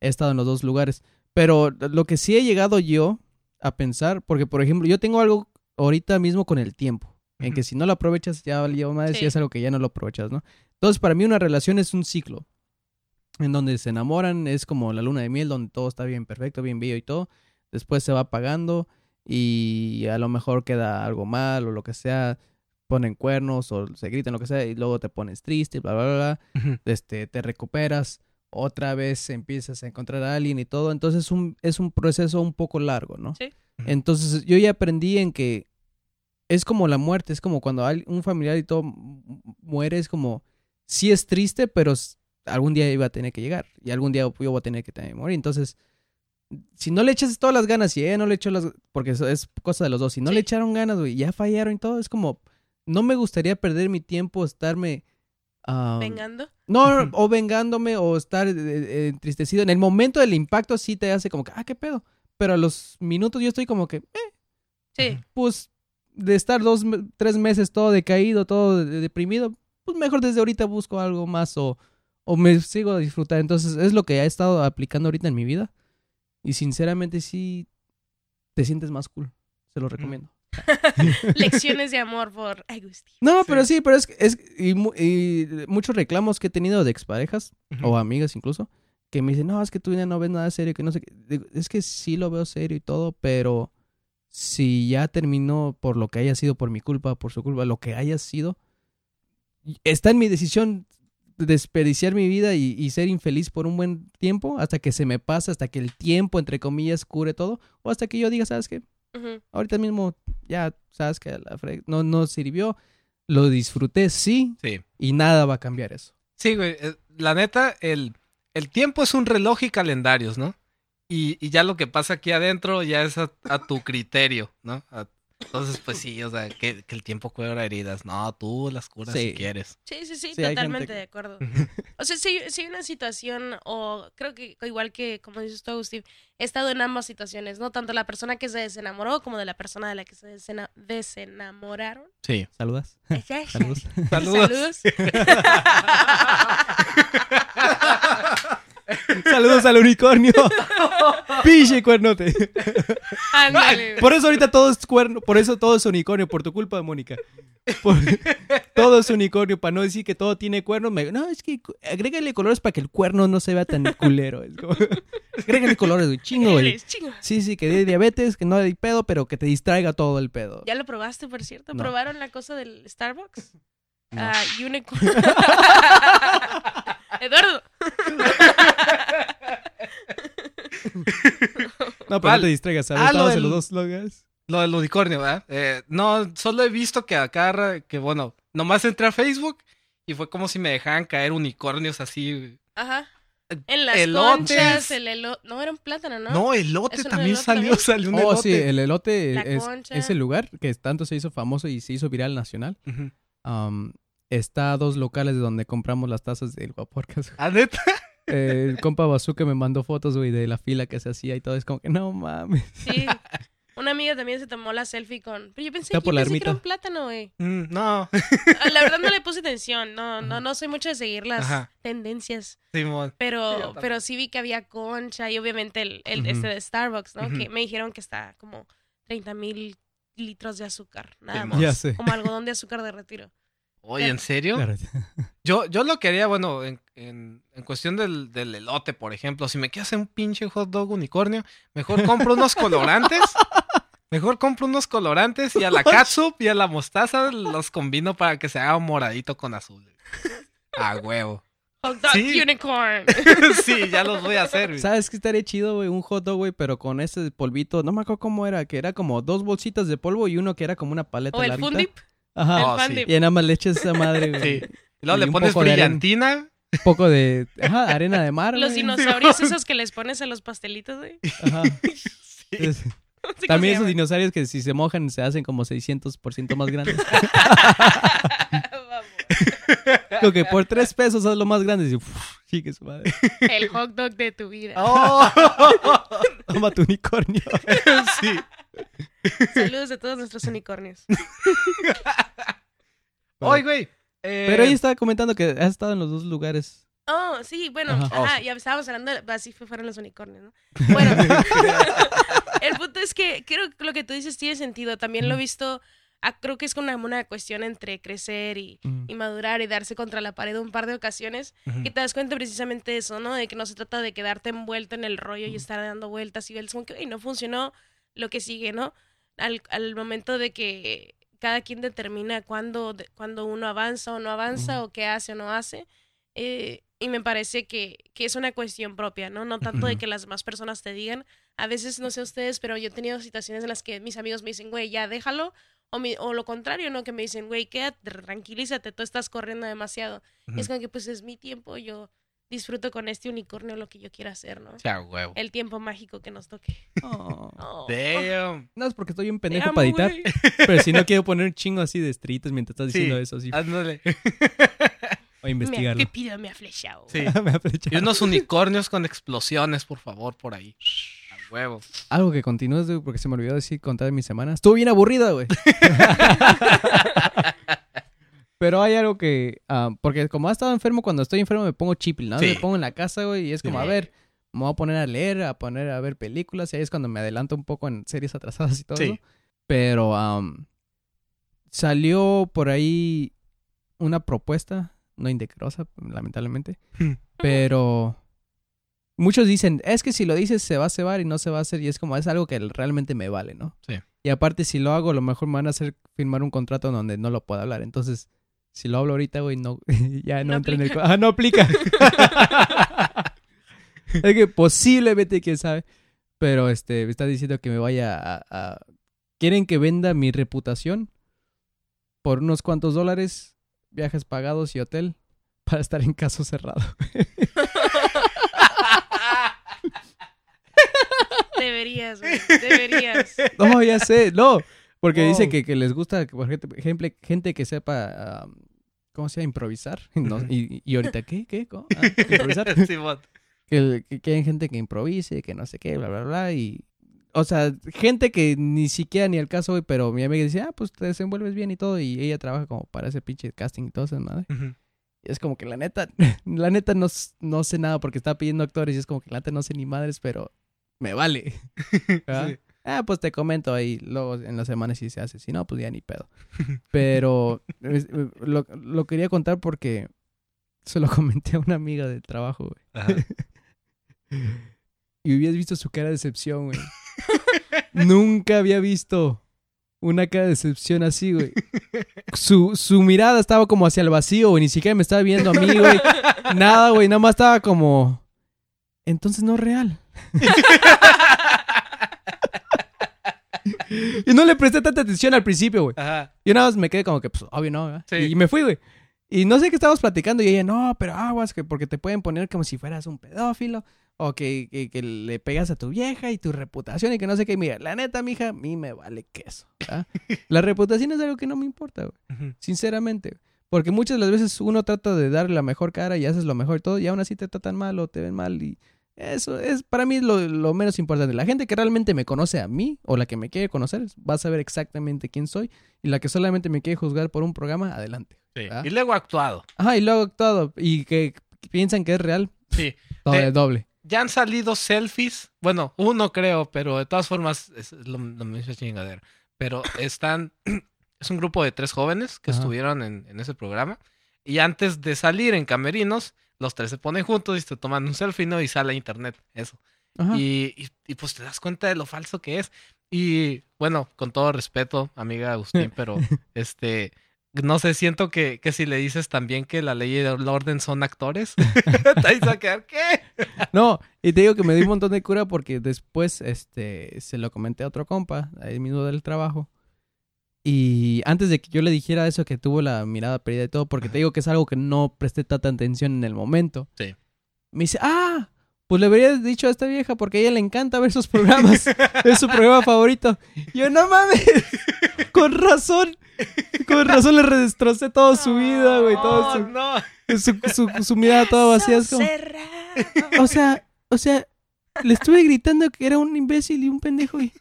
Speaker 1: He estado en los dos lugares. Pero lo que sí he llegado yo a pensar, porque por ejemplo, yo tengo algo ahorita mismo con el tiempo, en que si no lo aprovechas ya valió más
Speaker 3: Sí.
Speaker 1: y es algo que ya no lo aprovechas, ¿no? Entonces, para mí una relación es un ciclo en donde se enamoran, es como la luna de miel, donde todo está bien perfecto, bien bello y todo. Después se va apagando y a lo mejor queda algo mal o lo que sea, ponen cuernos o se gritan lo que sea y luego te pones triste, bla, bla, bla.
Speaker 2: Ujú.
Speaker 1: Este, te recuperas, otra vez empiezas a encontrar a alguien y todo. Entonces es un, es un proceso un poco largo, ¿no?
Speaker 3: Sí.
Speaker 1: Entonces yo ya aprendí en que es como la muerte, es como cuando al- un familiar y todo mu- muere, es como, sí es triste, pero algún día iba a tener que llegar y algún día yo voy a tener que también morir. Entonces, si no le echas todas las ganas y ella no le echó las, porque eso es cosa de los dos, si no
Speaker 3: Sí.
Speaker 1: le echaron ganas, güey, ya fallaron y todo, es como, no me gustaría perder mi tiempo, estarme... ah,
Speaker 3: Vengando.
Speaker 1: no, no, o vengándome o estar eh, eh, entristecido. En el momento del impacto sí te hace como que, ah, qué pedo. Pero a los minutos yo estoy como que, eh,
Speaker 3: Sí.
Speaker 1: pues, de estar dos, tres meses todo decaído, todo de- deprimido, pues mejor desde ahorita busco algo más o, o me sigo a disfrutar. Entonces es lo que he estado aplicando ahorita en mi vida. Y sinceramente sí te sientes más cool. Se lo recomiendo.
Speaker 3: Lecciones de amor por Agustín.
Speaker 1: No,
Speaker 2: Sí.
Speaker 1: pero sí, pero es, es y, y muchos reclamos que he tenido de exparejas
Speaker 2: Ujú.
Speaker 1: o amigas incluso, que me dicen, no, es que tú ya no ves nada serio, que no sé qué. Es que sí lo veo serio y todo, pero si ya terminó por lo que haya sido, por mi culpa, por su culpa, lo que haya sido, está en mi decisión desperdiciar mi vida y, y ser infeliz por un buen tiempo, hasta que se me pasa, hasta que el tiempo, entre comillas, cure todo, o hasta que yo diga, ¿sabes qué? Ahorita mismo, ya, ¿sabes que La fre- no, no sirvió, lo disfruté, sí,
Speaker 2: Sí.
Speaker 1: y nada va a cambiar eso.
Speaker 2: Sí, güey. eh, La neta, el, el tiempo es un reloj y calendarios, ¿no? Y, y ya lo que pasa aquí adentro ya es a, a tu criterio, ¿no? A- entonces, pues sí, o sea, que, que el tiempo cura heridas. No, tú las curas
Speaker 1: Sí.
Speaker 2: si quieres.
Speaker 3: Sí, sí, sí, totalmente
Speaker 1: gente
Speaker 3: de acuerdo. O sea, si, si hay una situación, o creo que igual que, como dices tú, Agustín, he estado en ambas situaciones, ¿no? Tanto la persona que se desenamoró como de la persona de la que se desena- desenamoraron.
Speaker 2: Sí.
Speaker 1: ¿Saludas? Saludos.
Speaker 2: Saludos.
Speaker 3: Saludos.
Speaker 1: Saludos al unicornio. Pinche cuernote.
Speaker 3: Ándale.
Speaker 1: Por eso ahorita todo es cuerno, por eso todo es unicornio, por tu culpa, Mónica. Por- todo es unicornio, para no decir que todo tiene cuernos. me- no, es que agrégale colores para que el cuerno no se vea tan culero. Es como- agrégale colores, güey, chingo, güey. Sí, sí, que dé diabetes, que no hay pedo, pero que te distraiga todo el pedo.
Speaker 3: Ya lo probaste, por cierto.
Speaker 1: No.
Speaker 3: ¿Probaron la cosa del Starbucks?
Speaker 2: No.
Speaker 3: Ah, unicorn. Eduardo.
Speaker 1: No, pero no te distraigas. A ver,
Speaker 2: Ah,
Speaker 1: en
Speaker 2: del-
Speaker 1: los dos logos.
Speaker 2: Lo del unicornio, ¿verdad? Eh, no, solo he visto que acá, que bueno, nomás entré a Facebook y fue como si me dejaran caer unicornios así.
Speaker 3: Ajá. En las
Speaker 2: Elotes.
Speaker 3: conchas, el elote. No, era un plátano, ¿no?
Speaker 2: No, elote
Speaker 3: ¿Eso no
Speaker 2: también
Speaker 3: elote
Speaker 2: salió,
Speaker 3: también?
Speaker 2: salió un
Speaker 1: Oh,
Speaker 2: elote.
Speaker 1: sí, el elote es, el lugar que tanto se hizo famoso y se hizo viral nacional. Um, está a dos locales de donde compramos las tazas del Guaporcas.
Speaker 2: ¿Ah, neta?
Speaker 1: Eh, el compa Bazooka me mandó fotos, güey, de la fila que se hacía y todo. Es como que, no mames.
Speaker 3: Sí. Una amiga también se tomó la selfie con. Pero yo pensé,
Speaker 1: Está
Speaker 3: yo
Speaker 1: por la
Speaker 3: pensé que era
Speaker 1: ermita.
Speaker 3: un plátano, güey.
Speaker 2: Mm, no,
Speaker 3: Ah, La verdad no le puse atención. No, no, no soy mucho de seguir las
Speaker 2: Ajá.
Speaker 3: tendencias.
Speaker 2: Simón.
Speaker 3: Pero, pero sí vi que había concha y obviamente el, el este de Starbucks, ¿no? Que me dijeron que está como 30 mil litros de azúcar. Nada más.
Speaker 1: Ya sé.
Speaker 3: Como algodón de azúcar de retiro.
Speaker 2: Oye, ¿en serio? Yo, yo lo que haría, bueno, en, en, en cuestión del, del elote, por ejemplo, si me quiero hacer un pinche hot dog unicornio, mejor compro unos colorantes. Mejor compro unos colorantes y a la catsup y a la mostaza los combino para que se haga moradito con azul. A huevo.
Speaker 3: Hot dog
Speaker 2: Sí.
Speaker 3: unicorn.
Speaker 2: sí, ya los voy a hacer. güey.
Speaker 1: ¿Sabes qué estaría chido, güey? Un hot dog, güey, pero con ese polvito. No me acuerdo cómo era, que era como dos bolsitas de polvo y uno que era como una paleta
Speaker 3: o el. Fundip.
Speaker 1: Ajá.
Speaker 3: El
Speaker 2: Oh, sí.
Speaker 1: Y nada más le echas esa madre, güey.
Speaker 2: Sí. Y luego
Speaker 1: Y
Speaker 2: le pones
Speaker 1: de
Speaker 2: brillantina.
Speaker 1: Un poco de ajá, arena de mar,
Speaker 3: Los
Speaker 1: güey.
Speaker 3: dinosaurios esos que les pones a los pastelitos, güey.
Speaker 1: Ajá.
Speaker 2: Sí.
Speaker 1: También esos dinosaurios que si se mojan se hacen como 600% más grandes.
Speaker 3: Vamos.
Speaker 1: Como que por tres pesos es lo más grande. Y, uf, chique su madre.
Speaker 3: El hot dog de tu vida.
Speaker 2: Oh.
Speaker 1: Toma tu unicornio.
Speaker 2: sí.
Speaker 3: Saludos a todos nuestros unicornios.
Speaker 2: Oye, güey. eh,
Speaker 1: Pero ella estaba comentando que has estado en los dos lugares.
Speaker 3: Oh, sí, bueno,
Speaker 1: Ajá.
Speaker 2: Oh,
Speaker 3: ya estábamos hablando, de- así fue- fueron los unicornios, ¿no? Bueno, el punto es que creo que lo que tú dices tiene sentido. También lo he visto, ah, creo que es una, una cuestión entre crecer y,
Speaker 1: Mm.
Speaker 3: y madurar y darse contra la pared un par de ocasiones.
Speaker 2: Ujú.
Speaker 3: Que te das cuenta precisamente de eso, ¿no? De que no se trata de quedarte envuelto en el rollo y estar dando vueltas y ves como que, "Ey, no funcionó lo que sigue, ¿no? Al, al momento de que cada quien determina cuándo, cuándo uno avanza o no avanza o qué hace o no hace. eh, y me parece que, que es una cuestión propia, ¿no? No tanto de que las demás personas te digan. A veces, no sé ustedes, pero yo he tenido situaciones en las que mis amigos me dicen, güey, ya déjalo. O, mi- o lo contrario, ¿no? Que me dicen, güey, quédate, tranquilízate, tú estás corriendo demasiado. Es como que pues es mi tiempo, yo disfruto con este unicornio lo que yo quiera hacer, ¿no?
Speaker 2: Ya, huevo.
Speaker 3: El tiempo mágico que nos toque.
Speaker 1: Oh.
Speaker 3: Oh.
Speaker 2: Damn.
Speaker 1: No, es porque estoy un pendejo para editar. Pero si no quiero poner un chingo así de estrellitas mientras estás
Speaker 2: Sí.
Speaker 1: diciendo eso, así.
Speaker 2: Ándale.
Speaker 1: Voy a
Speaker 3: Me,
Speaker 1: investigarlo.
Speaker 3: que pido me ha flechado.
Speaker 2: Sí.
Speaker 1: Me ha flechado.
Speaker 2: Y unos unicornios con explosiones, por favor, por ahí. A huevo.
Speaker 1: Algo que continúes, porque se me olvidó decir contar de mi semana. Estuvo bien aburrida, güey. Pero hay algo que... ah, porque como ha estado enfermo, cuando estoy enfermo me pongo chipil, ¿no?
Speaker 2: Sí.
Speaker 1: Me pongo en la casa, güey, y es como,
Speaker 3: Sí.
Speaker 1: a ver, me voy a poner a leer, a poner a ver películas, y ahí es cuando me adelanto un poco en series atrasadas y todo
Speaker 2: Sí.
Speaker 1: eso. Pero am, salió por ahí una propuesta, no indecorosa, lamentablemente, pero muchos dicen, es que si lo dices se va a cebar y no se va a hacer, y es como, es algo que realmente me vale, ¿no?
Speaker 2: Sí.
Speaker 1: Y aparte, si lo hago, a lo mejor me van a hacer firmar un contrato donde no lo puedo hablar. Entonces, si lo hablo ahorita, güey, no, ya no,
Speaker 3: No
Speaker 1: entra en el... Ah, no aplica. es que posiblemente, quién sabe. Pero, este, me está diciendo que me vaya a, a- Quieren que venda mi reputación por unos cuantos dólares, viajes pagados y hotel para estar en caso cerrado.
Speaker 3: Deberías, güey. Deberías.
Speaker 1: No, ya sé, no. Porque dice que, que les gusta, por ejemplo, gente que sepa, um, ¿cómo se llama? Improvisar. No, y, y ahorita, ¿qué? ¿Qué? ¿Cómo? Ah, improvisar.
Speaker 2: Simón.
Speaker 1: que, que, hay gente que improvise, que no sé qué, bla, bla, bla. Y, o sea, gente que ni siquiera ni al caso, pero mi amiga dice, ah, pues te desenvuelves bien y todo. Y ella trabaja como para ese pinche casting y todo eso, madre.
Speaker 2: Ujú.
Speaker 1: Y es como que la neta, la neta no, no sé nada porque está pidiendo actores y es como que la neta no sé ni madres, pero me vale. ¿verdad?
Speaker 2: Sí.
Speaker 1: Ah, pues te comento ahí luego en las semanas si se hace. Si no, pues ya ni pedo. Pero es- lo, lo quería contar porque se lo comenté a una amiga del trabajo, güey. Y hubieras visto su cara de decepción, güey. Nunca había visto una cara de decepción así, güey. Su, su mirada estaba como hacia el vacío, güey. Ni siquiera me estaba viendo a mí, güey. Nada, güey. Nada más estaba como... Entonces no es real. Y no le presté tanta atención al principio, güey.
Speaker 2: Ajá.
Speaker 1: Yo nada más me quedé como que, pues, obvio no, ¿verdad?
Speaker 2: Sí.
Speaker 1: Y me fui, güey. Y no sé qué estábamos platicando. Y ella, no, pero aguas, que porque te pueden poner como si fueras un pedófilo. O que, que, que le pegas a tu vieja y tu reputación y que no sé qué. Mira, la neta, mija, a mí me vale queso. ¿verdad? la reputación es algo que no me importa, güey. Sinceramente. Porque muchas de las veces uno trata de darle la mejor cara y haces lo mejor y todo. Y aún así te tratan mal o te ven mal. Y eso es, para mí, lo, lo menos importante. La gente que realmente me conoce a mí o la que me quiere conocer va a saber exactamente quién soy. Y la que solamente me quiere juzgar por un programa, adelante.
Speaker 2: Sí. Y luego actuado.
Speaker 1: Ajá, y luego todo. Y que piensan que es real,
Speaker 2: Sí.
Speaker 1: doble,
Speaker 2: Eh,
Speaker 1: doble.
Speaker 2: Ya han salido selfies. Bueno, uno creo, pero de todas formas es lo, lo mismo chingadera. Pero están. Es un grupo de tres jóvenes que
Speaker 1: Ajá.
Speaker 2: estuvieron en, en ese programa. Y antes de salir en camerinos, los tres se ponen juntos y se toman un selfie, ¿no? Y sale a internet. Eso. Y, y, y, pues te das cuenta de lo falso que es. Y bueno, con todo respeto, amiga Agustín, pero este. No sé, siento que, que si le dices también que la ley y el orden son actores, te vas a quedar, ¿qué?
Speaker 1: No, y te digo que me dio un montón de cura porque después este, se lo comenté a otro compa, ahí mismo del trabajo. Y antes de que yo le dijera eso, que tuvo la mirada perdida y todo, porque te digo que es algo que no presté tanta atención en el momento.
Speaker 2: Sí.
Speaker 1: Me dice, ah, pues le habrías dicho a esta vieja porque a ella le encanta ver esos programas. es su programa favorito. Y yo, no mames, con razón. Con razón le destrocé toda su vida, güey. Todo su,
Speaker 2: no.
Speaker 1: su, su- su mirada toda vacía. Es como, o sea, o sea, le estuve gritando que era un imbécil y un pendejo y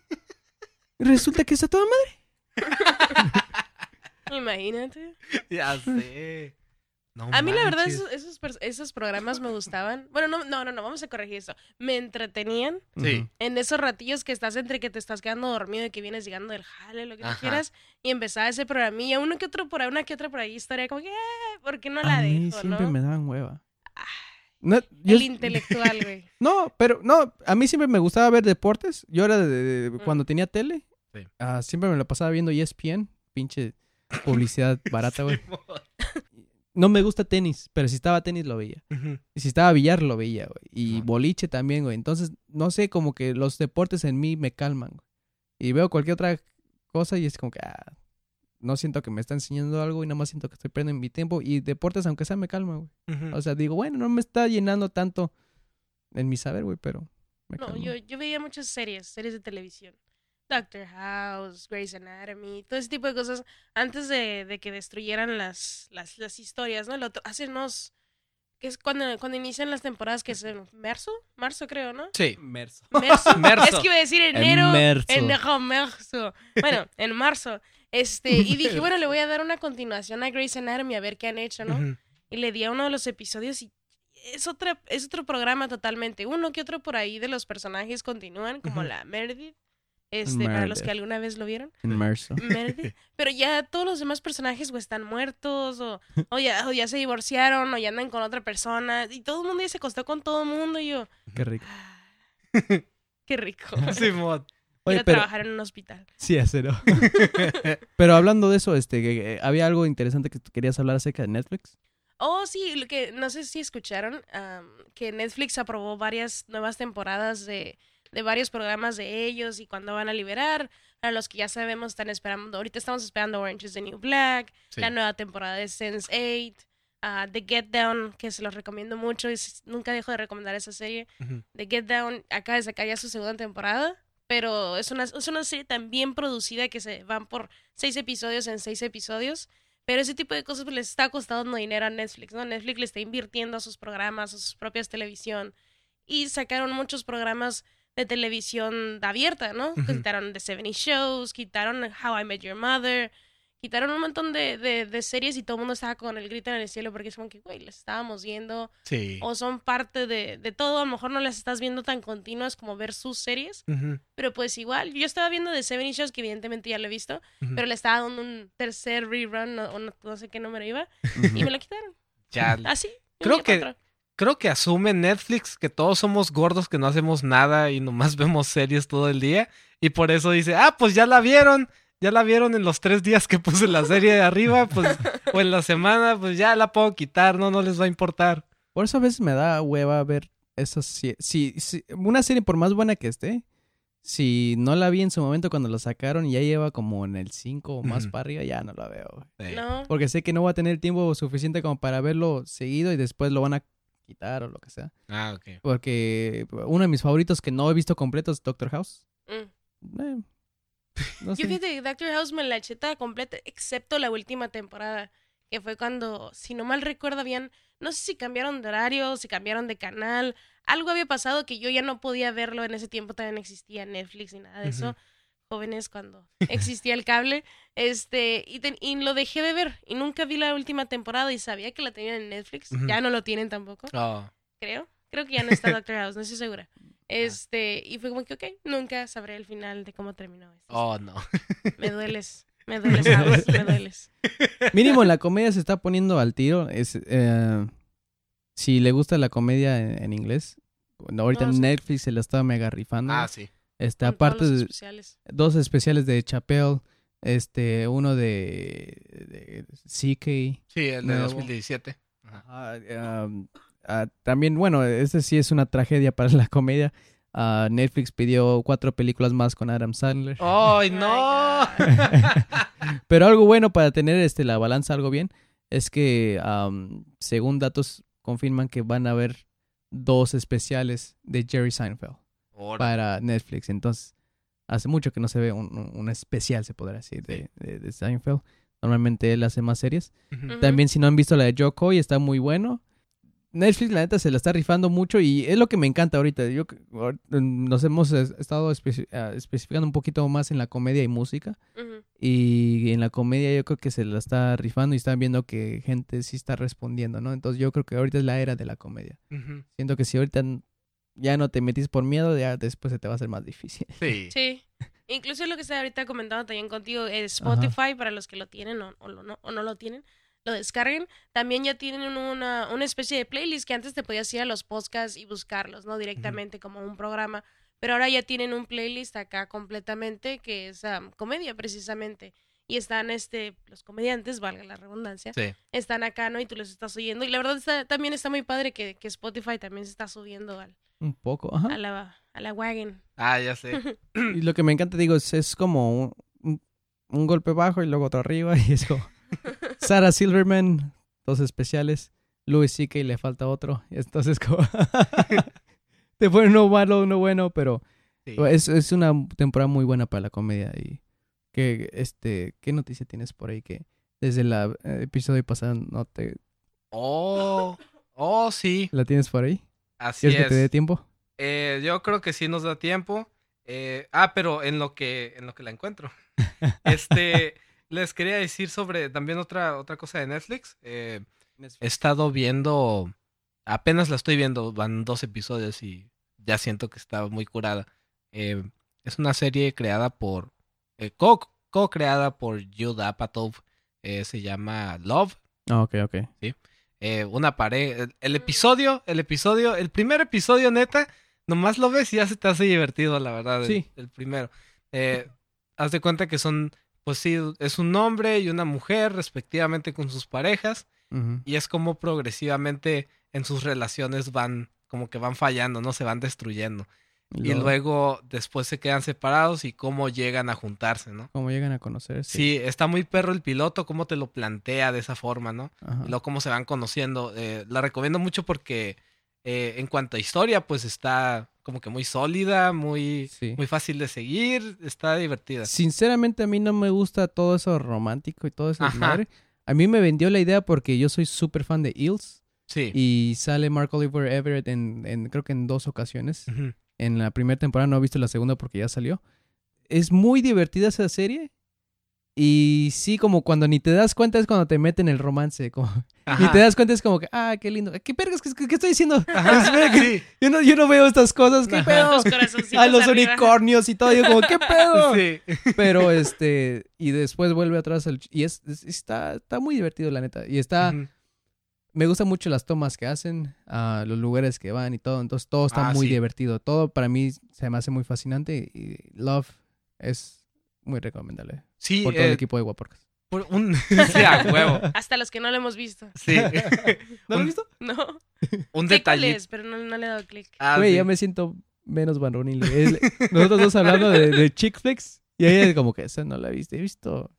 Speaker 1: resulta que está toda madre.
Speaker 3: Imagínate.
Speaker 2: Ya sé. No
Speaker 3: A mí la verdad esos, esos, pers- esos programas me gustaban. Bueno, no, no, no, no, vamos a corregir esto. Me entretenían
Speaker 2: Sí.
Speaker 3: En esos ratillos que estás entre que te estás quedando dormido y que vienes llegando del jale, lo que tú quieras. Y empezaba ese programilla, uno que otro por ahí, una que otra por ahí, historia como que, "Eh, ¿por qué no la
Speaker 1: a mí siempre
Speaker 3: no?
Speaker 1: me daban hueva. No, yo-
Speaker 3: El intelectual, güey.
Speaker 1: no, pero no, a mí siempre me gustaba ver deportes. Yo era de, de- de- cuando tenía tele,
Speaker 2: Sí.
Speaker 1: ah, siempre me lo pasaba viendo ESPN, pinche publicidad barata, güey. No me gusta tenis, pero si estaba tenis lo veía. Y si estaba billar, lo veía, güey. Y boliche también, güey. Entonces, no sé, como que los deportes en mí me calman, güey. Y veo cualquier otra cosa y es como que, ah, no siento que me está enseñando algo y nada más siento que estoy perdiendo mi tiempo. Y deportes, aunque sea, me calman, güey. O sea, digo, bueno, no me está llenando tanto en mi saber, güey, pero me
Speaker 3: No,
Speaker 1: calma.
Speaker 3: yo, yo veía muchas series, series de televisión. Doctor House, Grey's Anatomy, todo ese tipo de cosas antes de, de que destruyeran las, las, las historias, ¿no? El otro, hace unos... que es cuando, cuando inician las temporadas que es en marzo, marzo creo, ¿no?
Speaker 2: Sí.
Speaker 3: Marzo.
Speaker 2: Marzo.
Speaker 3: Es que iba a decir enero.
Speaker 1: Marzo.
Speaker 3: Enero, marzo. Bueno, en marzo. Este, y dije, bueno, le voy a dar una continuación a Grey's Anatomy a ver qué han hecho, ¿no? Y le di a uno de los episodios y es otra, es otro programa totalmente. Uno que otro por ahí de los personajes continúan, como la Meredith. Este, para los que alguna vez lo vieron.
Speaker 1: En marzo.
Speaker 3: Meredith. Pero ya todos los demás personajes o están muertos, o, o, ya, o ya se divorciaron, o ya andan con otra persona. Y todo el mundo ya se acostó con todo el mundo. Y yo,
Speaker 1: Qué rico.
Speaker 3: "Ah, qué rico.
Speaker 1: Oye,
Speaker 3: a
Speaker 1: pero...
Speaker 3: trabajar en un hospital.
Speaker 1: Sí, acero. pero hablando de eso, este, que- que había algo interesante que querías hablar acerca de Netflix.
Speaker 3: Oh, sí, lo que no sé si escucharon que Netflix aprobó varias nuevas temporadas de, de varios programas de ellos y cuándo van a liberar. A los que ya sabemos están esperando, ahorita estamos esperando Orange is the New Black,
Speaker 2: Sí.
Speaker 3: la nueva temporada de Sense 8, ah, The Get Down, que se los recomiendo mucho y nunca dejo de recomendar esa serie. The Get Down acaba de sacar ya su segunda temporada, pero es una, es una serie tan bien producida que se van por seis episodios en seis episodios. Pero ese tipo de cosas pues, les está costando dinero a Netflix, ¿no? Netflix le está invirtiendo a sus programas, a sus propias televisión. Y sacaron muchos programas de televisión abierta, ¿no? Quitaron The 70 Shows, quitaron How I Met Your Mother, quitaron un montón de, de, de series y todo el mundo estaba con el grito en el cielo porque es como que, güey, las estábamos viendo
Speaker 2: Sí.
Speaker 3: o son parte de, de todo. A lo mejor no las estás viendo tan continuas como ver sus series, pero pues igual. Yo estaba viendo The Seven Shows, que evidentemente ya lo he visto, pero le estaba dando un tercer rerun, o no, no sé qué número iba, y me lo quitaron.
Speaker 2: Ya.
Speaker 3: Así.
Speaker 2: Creo que-
Speaker 3: otro.
Speaker 2: Creo que asume Netflix que todos somos gordos que no hacemos nada y nomás vemos series todo el día. Y por eso dice, ah, pues ya la vieron. ya la vieron en los tres días que puse la serie de arriba, pues, o en la semana, pues ya la puedo quitar, no, no les va a importar.
Speaker 1: Por eso a veces me da hueva ver esas... Si, si, si- una serie, por más buena que esté, si no la vi en su momento cuando la sacaron y ya lleva como en el 5 o más para arriba, ya no la veo. güey.
Speaker 2: Sí.
Speaker 3: No.
Speaker 1: Porque sé que no voy a tener tiempo suficiente como para verlo seguido y después lo van a quitar o lo que sea.
Speaker 2: Ah, ok.
Speaker 1: Porque uno de mis favoritos que no he visto completo es Doctor House.
Speaker 3: Mm.
Speaker 1: Eh, no sé.
Speaker 3: Yo fíjate que Doctor House me la eché toda completa, excepto la última temporada, que fue cuando, si no mal recuerdo bien, no sé si cambiaron de horario, si cambiaron de canal, algo había pasado que yo ya no podía verlo, en ese tiempo también existía Netflix ni nada de eso. Jóvenes cuando existía el cable, este, y, ten- y lo dejé de ver, y nunca vi la última temporada y sabía que la tenían en Netflix, ya no lo tienen tampoco,
Speaker 2: Oh,
Speaker 3: creo, creo que ya no está Doctor House, no estoy segura. Este, y fue como que, ok, nunca sabré el final de cómo terminó esto.
Speaker 2: oh, no.
Speaker 3: Me dueles. Me dueles, House, me dueles.
Speaker 1: Mínimo la comedia se está poniendo al tiro. Es, eh, si le gusta la comedia en, en inglés, ahorita
Speaker 3: No, sí.
Speaker 1: Netflix se la está mega rifando.
Speaker 2: Ah, sí.
Speaker 1: Este,
Speaker 3: Con
Speaker 1: aparte
Speaker 3: todos los
Speaker 1: de
Speaker 3: especiales.
Speaker 1: dos especiales de Chappelle, este, uno de, de CK.
Speaker 2: Sí, el de
Speaker 1: Nuevo.
Speaker 2: 2017. Ajá.
Speaker 1: Ah, um, ah, también, bueno, este sí es una tragedia para la comedia. Ah, Netflix pidió cuatro películas más con Adam Sandler.
Speaker 2: ¡Ay,
Speaker 3: Oh
Speaker 2: no!
Speaker 1: Pero algo bueno para tener este la balanza algo bien es que según datos confirman que van a haber dos especiales de Jerry Seinfeld Para Netflix. Entonces, hace mucho que no se ve un, un- un especial, se podrá decir, de, de- de Seinfeld. Normalmente él hace más series.
Speaker 2: Ujú.
Speaker 3: Ujú.
Speaker 1: También si no han visto la de Joe Coy, está muy bueno. Netflix, la neta, se la está rifando mucho y es lo que me encanta ahorita. Yo, nos hemos es- estado especi- ah, especificando un poquito más en la comedia y música.
Speaker 3: Ujú.
Speaker 1: Y en la comedia yo creo que se la está rifando y están viendo que gente sí está respondiendo, ¿no? Entonces yo creo que ahorita es la era de la comedia.
Speaker 2: Ujú.
Speaker 1: Siento que si ahorita ya no te metís por miedo, ya después se te va a hacer más difícil.
Speaker 2: Sí.
Speaker 3: Sí. Incluso lo que estaba ahorita comentando también contigo es Spotify para los que lo tienen o, o lo no, o no lo tienen, lo descarguen. También ya tienen una, una especie de playlist que antes te podías ir a los podcasts y buscarlos, ¿no? Directamente como un programa. Pero ahora ya tienen un playlist acá completamente que es am, comedia precisamente. Y están este, los comediantes, valga la redundancia,
Speaker 2: Sí.
Speaker 3: están acá, ¿no? Y tú los estás oyendo. Y la verdad está- también está muy padre que, que Spotify también se está subiendo al,
Speaker 1: Un poco, ajá.
Speaker 3: a, la, a la wagon.
Speaker 2: Ah, ya sé.
Speaker 1: Y lo que me encanta, digo, es, es como un, un- un golpe bajo y luego otro arriba y es como... Sarah Silverman, dos especiales. Louis C.K. le falta otro. y Entonces como... te ponen uno malo, uno bueno, pero...
Speaker 2: Sí.
Speaker 1: Es, es una temporada muy buena para la comedia y que este qué noticia tienes por ahí que desde el episodio pasado no te
Speaker 2: Oh, oh, sí.
Speaker 1: la tienes por ahí
Speaker 2: Así
Speaker 1: quieres que te dé
Speaker 2: es.
Speaker 1: tiempo
Speaker 2: Eh, yo creo que sí nos da tiempo. Eh, ah, pero en lo que en lo que la encuentro. Este, les quería decir sobre también otra otra cosa de Netflix. Eh, he estado viendo, apenas la estoy viendo, van dos episodios y ya siento que está muy curada. Eh, es una serie creada por, eh, co- co-creada por Judd Apatow. Eh, se llama Love.
Speaker 1: ah ok ok
Speaker 2: Eh, una pared. El, el episodio, el episodio, el primer episodio, neta, nomás lo ves y ya se te hace divertido, la verdad. el-
Speaker 1: Sí.
Speaker 2: El, primero. Eh, haz de cuenta que son, pues sí, es un hombre y una mujer, respectivamente, con sus parejas. Y es como progresivamente en sus relaciones van, como que van fallando, ¿no? Se van destruyendo. Y luego después se quedan separados y cómo llegan a juntarse, ¿no?
Speaker 1: cómo llegan a conocerse
Speaker 2: Sí, está muy perro el piloto, cómo te lo plantea de esa forma, ¿no?
Speaker 1: Ajá.
Speaker 2: y luego cómo se van conociendo. Eh, la recomiendo mucho porque eh, en cuanto a historia, pues está como que muy sólida, muy,
Speaker 1: Sí.
Speaker 2: muy fácil de seguir, está divertida.
Speaker 1: sinceramente a mí no me gusta todo eso romántico y todo eso a mí me vendió la idea porque yo soy súper fan de Eels
Speaker 2: Sí.
Speaker 1: y sale Mark Oliver Everett en, en creo que en dos ocasiones
Speaker 2: Ujú.
Speaker 1: En la primera temporada, no he visto la segunda porque ya salió. Es muy divertida esa serie. Y sí, como cuando ni te das cuenta es cuando te meten el romance. Como, ni
Speaker 2: Ajá.
Speaker 1: te das cuenta es como que, ah, qué lindo. ¿Qué vergas? ¿Qué, qué- qué estoy diciendo?
Speaker 2: Ajá,
Speaker 1: Espera que-
Speaker 2: sí,
Speaker 1: yo, no, yo no veo estas cosas. ¿Qué
Speaker 2: Ajá.
Speaker 1: pedo?
Speaker 3: Los
Speaker 1: A los
Speaker 3: arriba.
Speaker 1: unicornios y todo. Yo como, ¿qué pedo?
Speaker 2: sí.
Speaker 1: Pero este, y después vuelve atrás. el- y es, es- está, está muy divertido, la neta. Y está,
Speaker 2: Ujú.
Speaker 1: Me gustan mucho las tomas que hacen, a los lugares que van y todo. Entonces todo está
Speaker 2: Ah,
Speaker 1: muy
Speaker 2: sí.
Speaker 1: divertido. Todo para mí se me hace muy fascinante. Y Love es muy recomendable.
Speaker 2: Sí,
Speaker 1: Por todo el
Speaker 2: eh,
Speaker 1: equipo de Guaporcas.
Speaker 2: por un... sí, a huevo.
Speaker 3: Hasta los que no lo hemos visto.
Speaker 2: Sí.
Speaker 1: ¿No lo
Speaker 2: Un-
Speaker 1: has visto?
Speaker 3: No.
Speaker 2: un
Speaker 3: es, pero no, no le he dado clic.
Speaker 2: Ah,
Speaker 1: Güey,
Speaker 2: sí.
Speaker 1: ya me siento menos varonil. Nosotros dos hablando de, de chick flicks. Y ella es como que esa no la viste. He visto,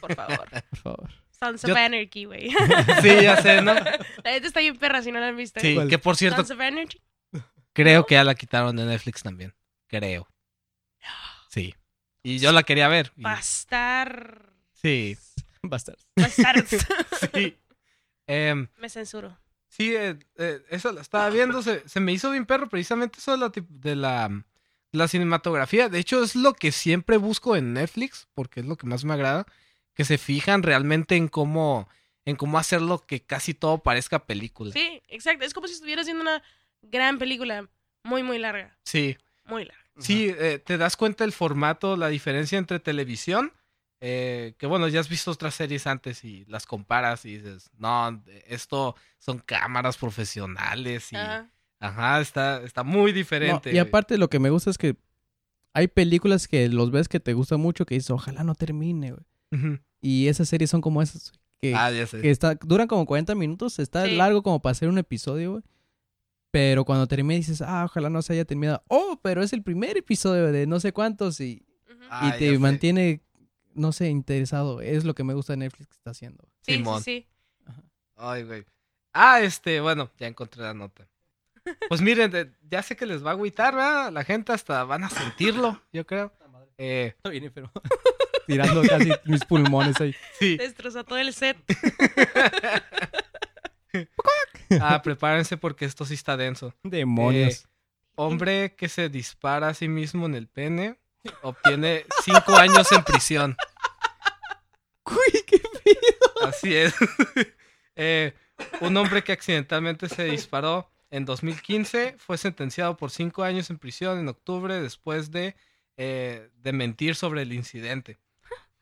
Speaker 3: Por favor.
Speaker 1: por favor.
Speaker 3: Sons
Speaker 2: Yo-
Speaker 3: of Anarchy, güey.
Speaker 2: Sí, ya sé, ¿no?
Speaker 3: La gente está bien perra si no la han visto. ¿eh?
Speaker 2: Sí,
Speaker 1: ¿Cuál?
Speaker 2: que por cierto,
Speaker 3: Sons of Anarchy.
Speaker 2: creo que ya la quitaron de Netflix también. Creo. Sí. Y yo la quería ver. y-
Speaker 3: Bastar.
Speaker 2: Sí,
Speaker 1: Bastards.
Speaker 3: Bastards.
Speaker 2: sí. Em,
Speaker 3: Me censuro.
Speaker 2: sí, eh, eh, eso la estaba viendo. Se, se me hizo bien perro precisamente eso de la, tip- de la, la cinematografía. De hecho, es lo que siempre busco en Netflix, porque es lo que más me agrada. Que se fijan realmente en cómo, en cómo hacerlo que casi todo parezca película.
Speaker 3: Sí, exacto. Es como si estuvieras viendo una gran película. Muy, muy larga.
Speaker 2: Sí.
Speaker 3: Muy larga.
Speaker 2: Sí, eh, te das cuenta el formato, la diferencia entre televisión, eh, que bueno, ya has visto otras series antes y las comparas y dices, no, esto son cámaras profesionales y,
Speaker 3: Ajá.
Speaker 2: ajá, está, está muy
Speaker 1: No,
Speaker 2: diferente.
Speaker 1: y aparte lo que me gusta es que hay películas que los ves que te gustan mucho que dices, ojalá no termine, güey. Y esas series son como esas, que,
Speaker 2: Ah, ya sé.
Speaker 1: que está, duran como 40 minutos, está
Speaker 3: Sí.
Speaker 1: largo como para hacer un episodio, güey. Pero cuando termina dices, ah, ojalá no se haya terminado. Oh, pero es el primer episodio de no sé cuántos y.
Speaker 2: Ah,
Speaker 1: y te
Speaker 2: sé.
Speaker 1: mantiene, no sé, interesado. Es lo que me gusta de Netflix que está haciendo.
Speaker 3: Sí, sí, sí.
Speaker 2: Ay, güey. Ah, este, bueno, ya encontré la nota. Pues miren, de- ya sé que les va a agüitar, ¿verdad? La gente hasta van a sentirlo, yo creo. Eh,
Speaker 1: Está bien, pero tirando casi mis pulmones ahí.
Speaker 2: sí.
Speaker 3: Destrozó todo el set.
Speaker 2: Ah, prepárense porque esto sí está denso.
Speaker 1: Demonios.
Speaker 2: Hombre que se dispara a sí mismo en el pene obtiene cinco años en prisión.
Speaker 1: Uy, qué.
Speaker 2: Así es. Eh, un hombre que accidentalmente se disparó en 2015 fue sentenciado por cinco años en prisión en octubre después de, eh, de mentir sobre el incidente.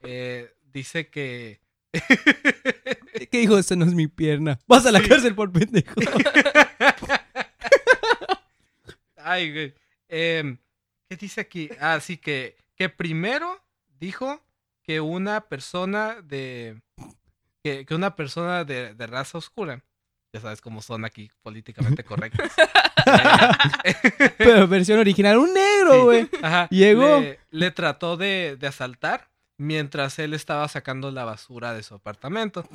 Speaker 2: Eh, dice que...
Speaker 1: ¿Qué dijo? Esa no es mi pierna. Vas a la
Speaker 2: Sí.
Speaker 1: cárcel por pendejo.
Speaker 2: Ay, güey. Em, ¿Qué dice aquí? Ah, sí, que, que primero dijo que una persona de. que, que una persona de, de raza oscura. Ya sabes cómo son aquí políticamente correctos.
Speaker 1: Pero versión original, un negro,
Speaker 2: Sí.
Speaker 1: güey.
Speaker 2: ajá,
Speaker 1: Llegó.
Speaker 2: Le, le trató de, de asaltar mientras él estaba sacando la basura de su apartamento.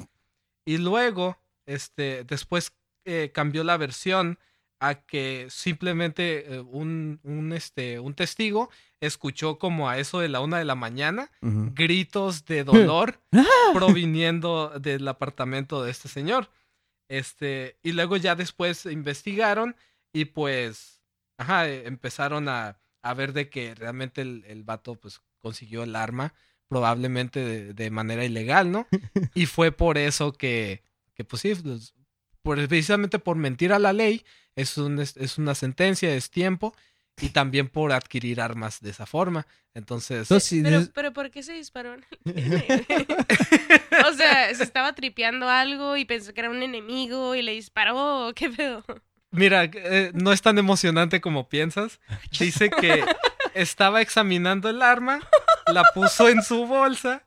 Speaker 2: Y luego, este, después eh, cambió la versión a que simplemente eh, un, un, este, un testigo escuchó como a eso de la una de la mañana gritos de dolor proviniendo del apartamento de este señor. Este, y luego ya después investigaron y pues, ajá, eh, empezaron a, a ver de que realmente el, el vato pues consiguió el arma, probablemente de, de manera ilegal, ¿no? Y fue por eso que, que pues sí, pues, por, precisamente por mentir a la ley, es, un, es, es una sentencia, es tiempo, y también por adquirir armas de esa forma. Entonces,
Speaker 3: Pero, pero ¿por qué se disparó? en el pene? o sea, se estaba tripeando algo y pensó que era un enemigo y le disparó. ¿o ¿Qué pedo?
Speaker 2: Mira, eh, no es tan emocionante como piensas. Dice que estaba examinando el arma, la puso en su bolsa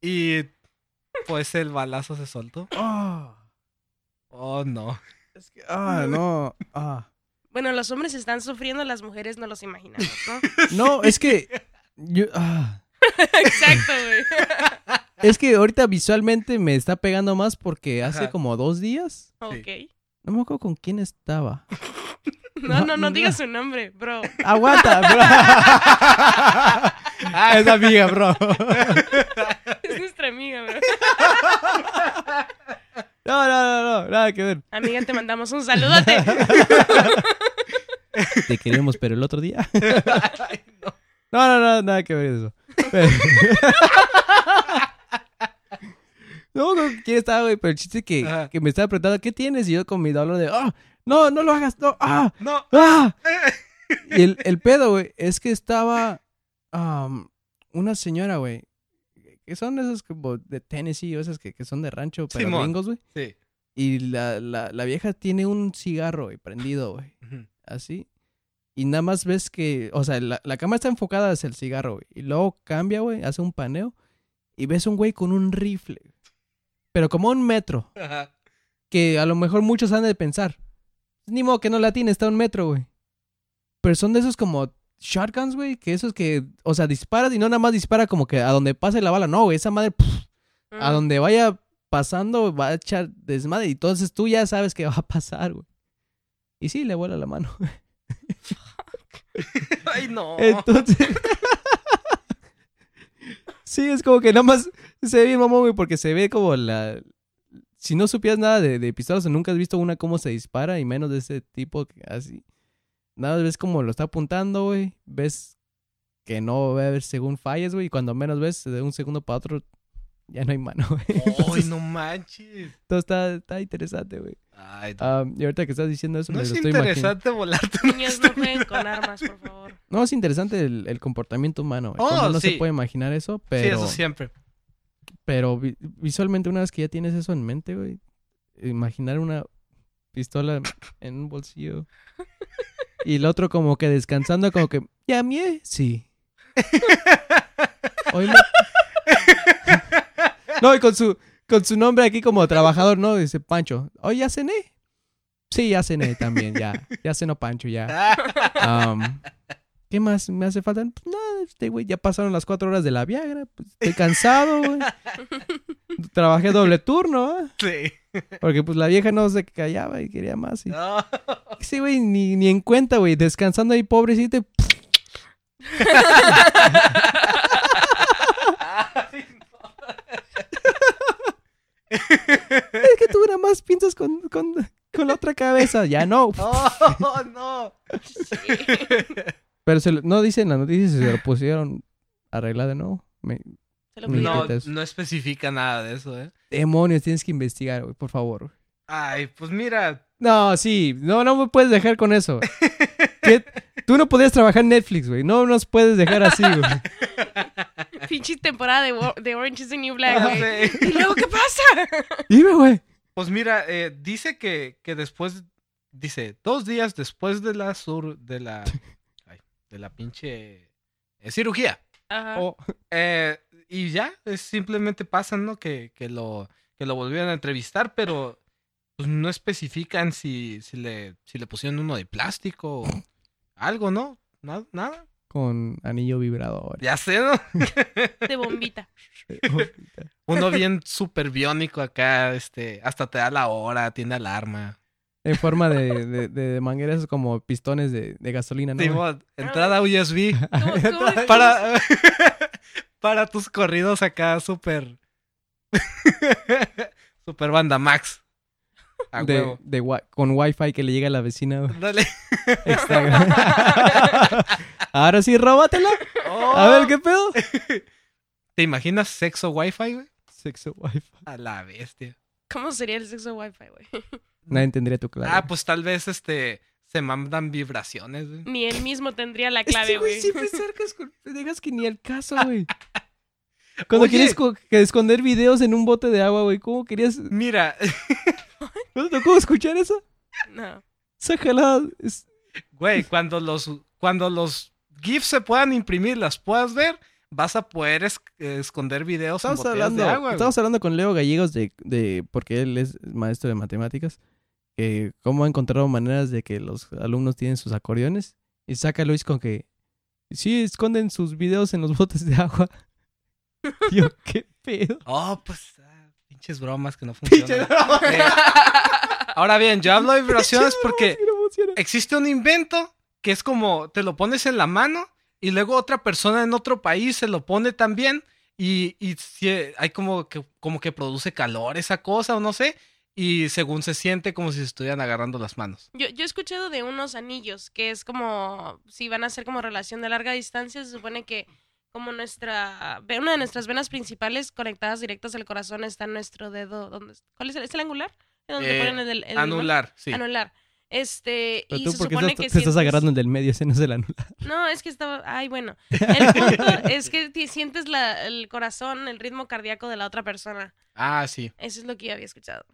Speaker 2: y pues el balazo se soltó.
Speaker 1: Ah,
Speaker 2: Oh, no.
Speaker 1: es que- ah, no. Ah.
Speaker 3: Bueno, los hombres están sufriendo, las mujeres no los imaginamos, ¿no?
Speaker 1: No, es que. yo- ah.
Speaker 3: Exacto, güey.
Speaker 1: Es que ahorita visualmente me está pegando más porque hace
Speaker 2: Ajá.
Speaker 1: como dos días.
Speaker 3: Ok.
Speaker 1: No me acuerdo con quién estaba.
Speaker 3: No, no, no digas su nombre, bro.
Speaker 1: Aguanta, bro. es amiga, bro.
Speaker 3: Es nuestra amiga, bro.
Speaker 1: No, no, no, no, nada que ver.
Speaker 3: Amiga, te mandamos un saludote.
Speaker 1: Te queremos, pero el otro día. No, no, no, nada que ver eso. Pero- No, no, quién estaba, güey, pero el chiste que, que me estaba preguntando, ¿qué tienes? Y yo con mi dolor de, ah, no, no lo hagas, no, ah,
Speaker 2: No.
Speaker 1: ah. Y el, el pedo, güey, es que estaba am, una señora, güey, que son esas como de Tennessee o esas que, que son de rancho,
Speaker 2: Simón.
Speaker 1: gringos, güey.
Speaker 2: Sí.
Speaker 1: Y la, la, la vieja tiene un cigarro, güey, prendido, güey, así. Y nada más ves que, o sea, la, la cámara está enfocada hacia el cigarro, güey. Y luego cambia, güey, hace un paneo. Y ves un güey con un rifle. Pero como un metro.
Speaker 2: Ajá.
Speaker 1: Que a lo mejor muchos han de pensar. Ni modo que no la tiene, está a un metro, güey. Pero son de esos como shotguns, güey. Que esos que, o sea, disparas y no nada más dispara como que a donde pase la bala. No, güey, esa madre, pff, a
Speaker 3: Mm.
Speaker 1: donde vaya pasando va a echar desmadre. Y entonces tú ya sabes que va a pasar, güey. Y sí, le vuela la mano.
Speaker 2: Ay, no.
Speaker 1: Entonces. sí, es como que nada más se ve bien mamón, güey, porque se ve como la. Si no supieras nada de, de pistolas o nunca has visto una cómo se dispara, y menos de ese tipo así. Nada más ves como lo está apuntando, güey. Ves que no va a haber según fallas, güey. Y cuando menos ves, de un segundo para otro, ya no hay mano, güey.
Speaker 2: Ay, no manches.
Speaker 1: todo está, está interesante, güey.
Speaker 2: Ay.
Speaker 1: Ah, y ahorita que estás diciendo eso,
Speaker 2: no
Speaker 1: me
Speaker 2: es
Speaker 1: lo estoy
Speaker 2: interesante volarte
Speaker 3: Niños, no jueguen con armas, por favor.
Speaker 1: No, es interesante el, el comportamiento humano. güey.
Speaker 2: Oh,
Speaker 1: Como no
Speaker 2: sí.
Speaker 1: se puede imaginar eso,
Speaker 2: Sí,
Speaker 1: pero,
Speaker 2: eso siempre.
Speaker 1: Pero vi- visualmente una vez que ya tienes eso en mente, güey, imaginar una pistola en un bolsillo y el otro como que descansando, como que, ¿ya mié? Sí. Hoy me- no, y con su, con su nombre aquí como trabajador, ¿no? Dice Pancho, ¿hoy ya cené? Sí, ya cené también, ya. Ya cenó Pancho, ya. ¿Qué más me hace falta? Pues nada, este güey, ya pasaron las cuatro horas de la Viagra. Pues, estoy cansado, güey. Trabajé doble turno, ¿eh?
Speaker 2: Sí.
Speaker 1: Porque pues la vieja no se callaba y quería más. Y...
Speaker 2: No.
Speaker 1: Sí, güey, ni, ni en cuenta, güey. Descansando ahí, pobrecito. y-
Speaker 2: Ay,
Speaker 1: Es que tú nada más piensas con, con, con la otra cabeza. Ya no.
Speaker 2: no, no.
Speaker 1: Pero se lo- no dicen las noticias si se lo pusieron arreglado de nuevo. Me-
Speaker 3: Se lo
Speaker 1: No.
Speaker 2: No, especifica nada de eso, ¿eh?
Speaker 1: Demonios, tienes que investigar, güey, por favor. güey.
Speaker 2: Ay, pues mira.
Speaker 1: No, sí, no, no me puedes dejar con eso. ¿Qué? Tú no podías trabajar en Netflix, güey. No nos puedes dejar así, güey.
Speaker 3: Pinche temporada de, de Orange is the New Black,
Speaker 2: Ah,
Speaker 3: güey.
Speaker 2: sí.
Speaker 3: ¿Y luego qué pasa?
Speaker 1: Dime, güey.
Speaker 2: Pues mira, eh, dice que, que después, dice, dos días después de la sur, de la, de la pinche eh, cirugía.
Speaker 3: Ajá.
Speaker 1: Oh,
Speaker 2: Eh, y ya, es simplemente pasan, ¿no? Que, que lo, que lo volvieron a entrevistar, pero pues no especifican si, si le, si le pusieron uno de plástico o algo, ¿no? Nada, nada.
Speaker 1: con anillo vibrador.
Speaker 2: Ya sé, ¿no?
Speaker 3: De bombita.
Speaker 2: Uno bien super biónico acá, este, hasta te da la hora, tiene alarma.
Speaker 1: En forma de, de, de mangueras como pistones de, de gasolina, ¿no?
Speaker 2: Simón, entrada USB.
Speaker 3: ¿Cómo- cómo-
Speaker 2: para, para tus corridos acá, súper. super banda Max. A
Speaker 1: de,
Speaker 2: huevo.
Speaker 1: de wi- con wifi que le llega a la vecina. güey.
Speaker 2: Dale.
Speaker 1: Extra. Ahora sí, róbatela. A ver, ¿qué pedo?
Speaker 2: ¿Te imaginas sexo wifi, güey?
Speaker 1: Sexo wifi.
Speaker 2: A la bestia.
Speaker 3: ¿Cómo sería el sexo wifi, güey?
Speaker 1: Nadie entendería tu clave.
Speaker 2: Ah, pues tal vez este se mandan vibraciones, güey.
Speaker 3: Ni él mismo tendría la clave,
Speaker 1: güey
Speaker 3: güey.
Speaker 1: siempre cercas con pendejas que ni el caso, güey. Cuando
Speaker 2: Oye.
Speaker 1: quieres que esconder videos en un bote de agua, güey, ¿cómo querías?
Speaker 2: Mira,
Speaker 1: ¿No te tocó escuchar eso?
Speaker 3: No.
Speaker 1: Esa jalada es-
Speaker 2: güey, cuando los cuando los GIFs se puedan imprimir, las puedas ver, vas a poder es- esconder videos en
Speaker 1: Estamos
Speaker 2: botellas
Speaker 1: hablando,
Speaker 2: de agua. güey.
Speaker 1: estamos hablando con Leo Gallegos de, de, porque él es maestro de matemáticas, que cómo ha encontrado maneras de que los alumnos tienen sus acordeones y saca a Luis con que sí esconden sus videos en los botes de agua. Yo, qué pedo.
Speaker 2: Oh, pues ah, pinches bromas que no funcionan. Eh, ahora bien, yo hablo de vibraciones porque
Speaker 1: no
Speaker 2: existe un invento que es como te lo pones en la mano y luego otra persona en otro país se lo pone también y, y si- hay como que, como que produce calor esa cosa o no sé y según se siente como si se estuvieran agarrando las manos.
Speaker 3: Yo, yo he escuchado de unos anillos, que es como, si van a ser como relación de larga distancia, se supone que como nuestra, una de nuestras venas principales conectadas directas al corazón está en nuestro dedo, ¿dónde? ¿cuál es el, es el angular? ¿En donde
Speaker 2: Eh,
Speaker 3: ponen el,
Speaker 2: Anular, sí.
Speaker 3: Anular. Este,
Speaker 1: Pero
Speaker 3: y
Speaker 1: tú,
Speaker 3: se
Speaker 1: ¿por qué
Speaker 3: supone
Speaker 1: estás-
Speaker 3: que
Speaker 1: te estás agarrando el del medio? Ese no es el anular.
Speaker 3: No, es que estaba, ay, bueno. El punto es que ti- sientes la, el corazón, el ritmo cardíaco de la otra persona.
Speaker 2: Ah, sí.
Speaker 3: Eso es lo que yo había escuchado.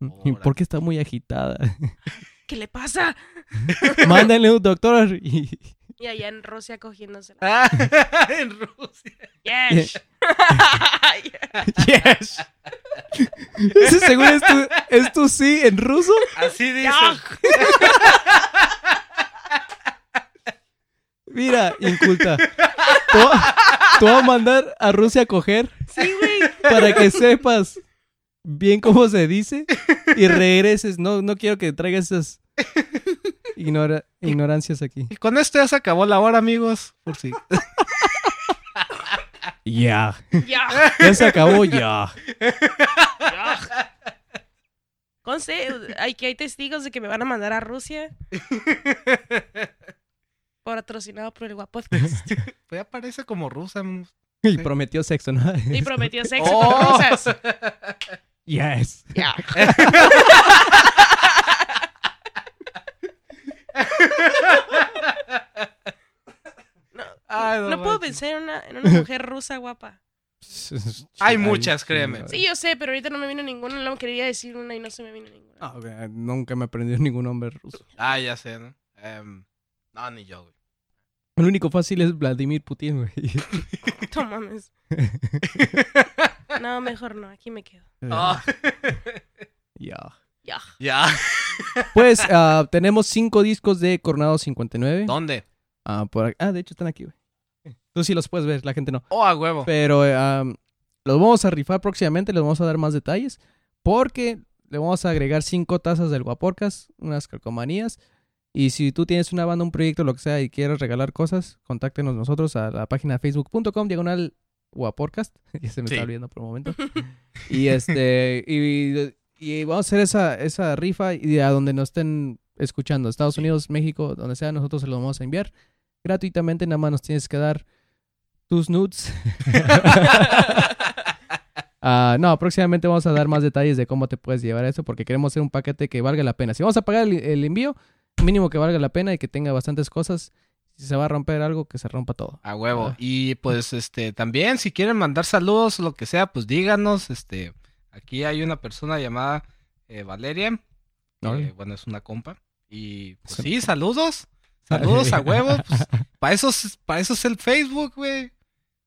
Speaker 1: ¿Y
Speaker 2: Órale.
Speaker 1: por qué está muy agitada?
Speaker 3: ¿Qué le pasa?
Speaker 1: Mándenle un doctor. Y,
Speaker 3: Y allá en Rusia cogiéndosela.
Speaker 2: Ah, en Rusia.
Speaker 3: Yes.
Speaker 1: yes. Ese seguro es tu, es tu sí en ruso.
Speaker 2: Así dice.
Speaker 1: Mira, inculta. Te voy a- te voy a mandar a Rusia a coger
Speaker 3: Sí, güey.
Speaker 1: para que sepas bien cómo se dice y regreses. No, no quiero que traigas esas ignora- ignorancias aquí.
Speaker 2: Y con esto ya se acabó la hora, amigos. Por si.
Speaker 1: Ya.
Speaker 3: Ya.
Speaker 1: Ya se acabó, ya.
Speaker 3: Conste, hay que hay testigos de que me van a mandar a Rusia. Patrocinado por el Guapodcast.
Speaker 2: Pues ya parece como rusa.
Speaker 1: Y prometió sexo, ¿no?
Speaker 3: Y prometió sexo
Speaker 2: Oh.
Speaker 3: con rusas.
Speaker 1: Yes.
Speaker 3: Ya
Speaker 2: Ay, no
Speaker 3: no puedo
Speaker 2: manches.
Speaker 3: pensar en una, en guapa.
Speaker 2: Hay muchas, créeme.
Speaker 3: Sí, yo sé, pero ahorita no me vino ninguna. No quería decir una y no se me vino ninguna.
Speaker 1: Ah, ok, Nunca me aprendió ningún hombre ruso.
Speaker 2: Ah, ya sé, ¿no? Em, no, ni yo, güey.
Speaker 1: El único fácil es Vladimir Putin, güey.
Speaker 3: No mames. No, mejor no. Aquí me quedo.
Speaker 2: Ah,
Speaker 1: Ya.
Speaker 3: Ya.
Speaker 2: ya.
Speaker 1: Pues ah, tenemos cinco discos de Coronado 59.
Speaker 2: ¿Dónde?
Speaker 1: Ah, por ah, de hecho están aquí, güey. Tú sí los puedes ver, la gente no.
Speaker 2: Oh, a huevo.
Speaker 1: Pero am, los vamos a rifar próximamente, les vamos a dar más detalles. Porque le vamos a agregar cinco tazas del Guaporcas, unas calcomanías. Y si tú tienes una banda, un proyecto, lo que sea, y quieres regalar cosas, contáctenos nosotros a la página facebook.com, diagonal Guaporcast. ya se me
Speaker 2: Sí.
Speaker 1: está olvidando por un momento. y este, y, y vamos a hacer esa, esa rifa y a donde nos estén escuchando, Estados Unidos, México, donde sea, nosotros se los vamos a enviar gratuitamente. Nada más nos tienes que dar tus nudes. Ah, no, próximamente vamos a dar más detalles de cómo te puedes llevar eso porque queremos hacer un paquete que valga la pena. Si vamos a pagar el, el envío, mínimo que valga la pena y que tenga bastantes cosas. Si se va a romper algo, que se rompa todo.
Speaker 2: A huevo.
Speaker 1: Ah.
Speaker 2: Y pues, este, también, si quieren mandar saludos o lo que sea, pues díganos. Este, aquí hay una persona llamada eh, Valeria. bueno, es una compa. Y pues
Speaker 1: Sí.
Speaker 2: saludos. Saludos a huevo. Pues, para eso, es- para eso es el Facebook, güey.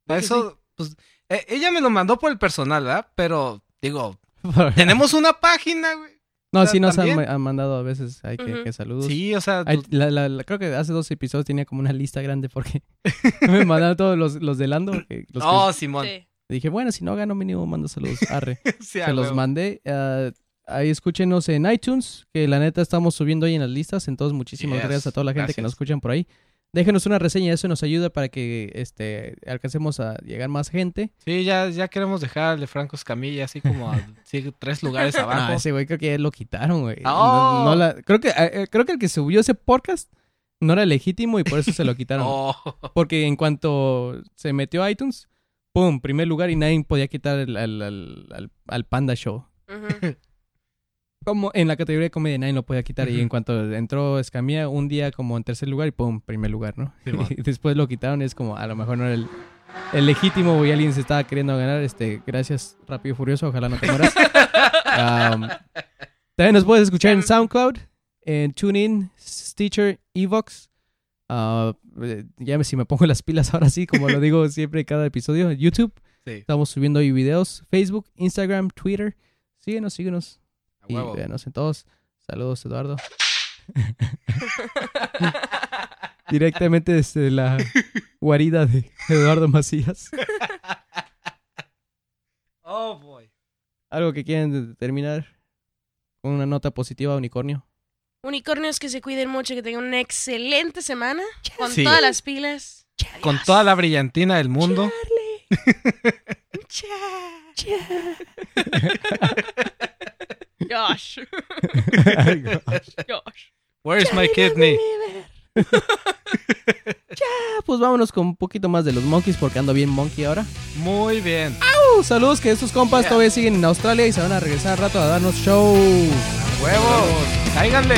Speaker 1: Sí,
Speaker 2: eso, pues, eh, ella me lo mandó por el personal, ¿verdad? Pero, digo, tenemos una página, güey.
Speaker 1: no,
Speaker 2: o sea,
Speaker 1: sí nos han, han mandado a veces. Hay que, que saludos.
Speaker 2: Sí, o sea,
Speaker 1: Hay- la- la- la- creo que hace dos episodios tenía como una lista grande porque me mandaron todos los, los de Lando. que- los que-
Speaker 2: oh, Simón.
Speaker 3: Sí.
Speaker 1: dije, bueno, si no gano mínimo mando saludos. Arre.
Speaker 2: Sí,
Speaker 1: Se los
Speaker 2: huevo.
Speaker 1: mandé. ah, ahí escúchenos en iTunes, que la neta estamos subiendo ahí en las listas. Entonces, muchísimas
Speaker 2: Yes,
Speaker 1: gracias a toda la gente que nos escuchan por ahí. Déjenos una reseña, eso nos ayuda para que este alcancemos a llegar más gente.
Speaker 2: Sí, ya, ya queremos dejarle Franco Escamilla así como a sí, tres lugares
Speaker 1: No,
Speaker 2: abajo.
Speaker 1: ese güey creo que ya lo quitaron, güey.
Speaker 2: Oh.
Speaker 1: No- no la- creo, que, eh, creo que el que subió ese podcast no era legítimo y por eso se lo quitaron.
Speaker 2: Oh,
Speaker 1: Porque en cuanto se metió a iTunes, ¡pum! Primer lugar y nadie podía quitar el- al, al- al- al Panda Show.
Speaker 3: Ujú.
Speaker 1: Como en la categoría de comedia nadie lo podía quitar. Y en cuanto entró Escamilla, un día como en tercer lugar y ¡pum! Primer lugar, ¿no? Y después lo quitaron y es como, a lo mejor no era el, el legítimo y alguien se estaba queriendo ganar. Este, gracias, Rápido y Furioso. Ojalá no te mueras. Um, también nos puedes escuchar en SoundCloud, en TuneIn, Stitcher, Evox. Ya me- si me pongo las pilas ahora sí, como lo digo siempre en cada episodio, YouTube.
Speaker 2: sí,
Speaker 1: Estamos subiendo ahí videos, Facebook, Instagram, Twitter. Síguenos, síguenos. Y
Speaker 2: huevo.
Speaker 1: véanos en todos. Saludos, Eduardo. Directamente desde la guarida de Eduardo Macías.
Speaker 2: Oh, boy.
Speaker 1: ¿Algo que quieren terminar con una nota positiva, unicornio?
Speaker 3: Unicornios que se cuiden mucho, que tengan una excelente semana. Con
Speaker 2: Sí.
Speaker 3: todas las pilas.
Speaker 2: Con toda la brillantina del mundo.
Speaker 3: Cha. Josh. Josh.
Speaker 2: Where's my kidney?
Speaker 1: Ah, pues vámonos con un poquito más de los monkeys porque ando bien monkey ahora.
Speaker 2: Muy bien.
Speaker 1: Uh, saludos que estos compas
Speaker 2: Yeah.
Speaker 1: todavía siguen en Australia y se van a regresar al rato a darnos show.
Speaker 2: Huevos. Cáiganle.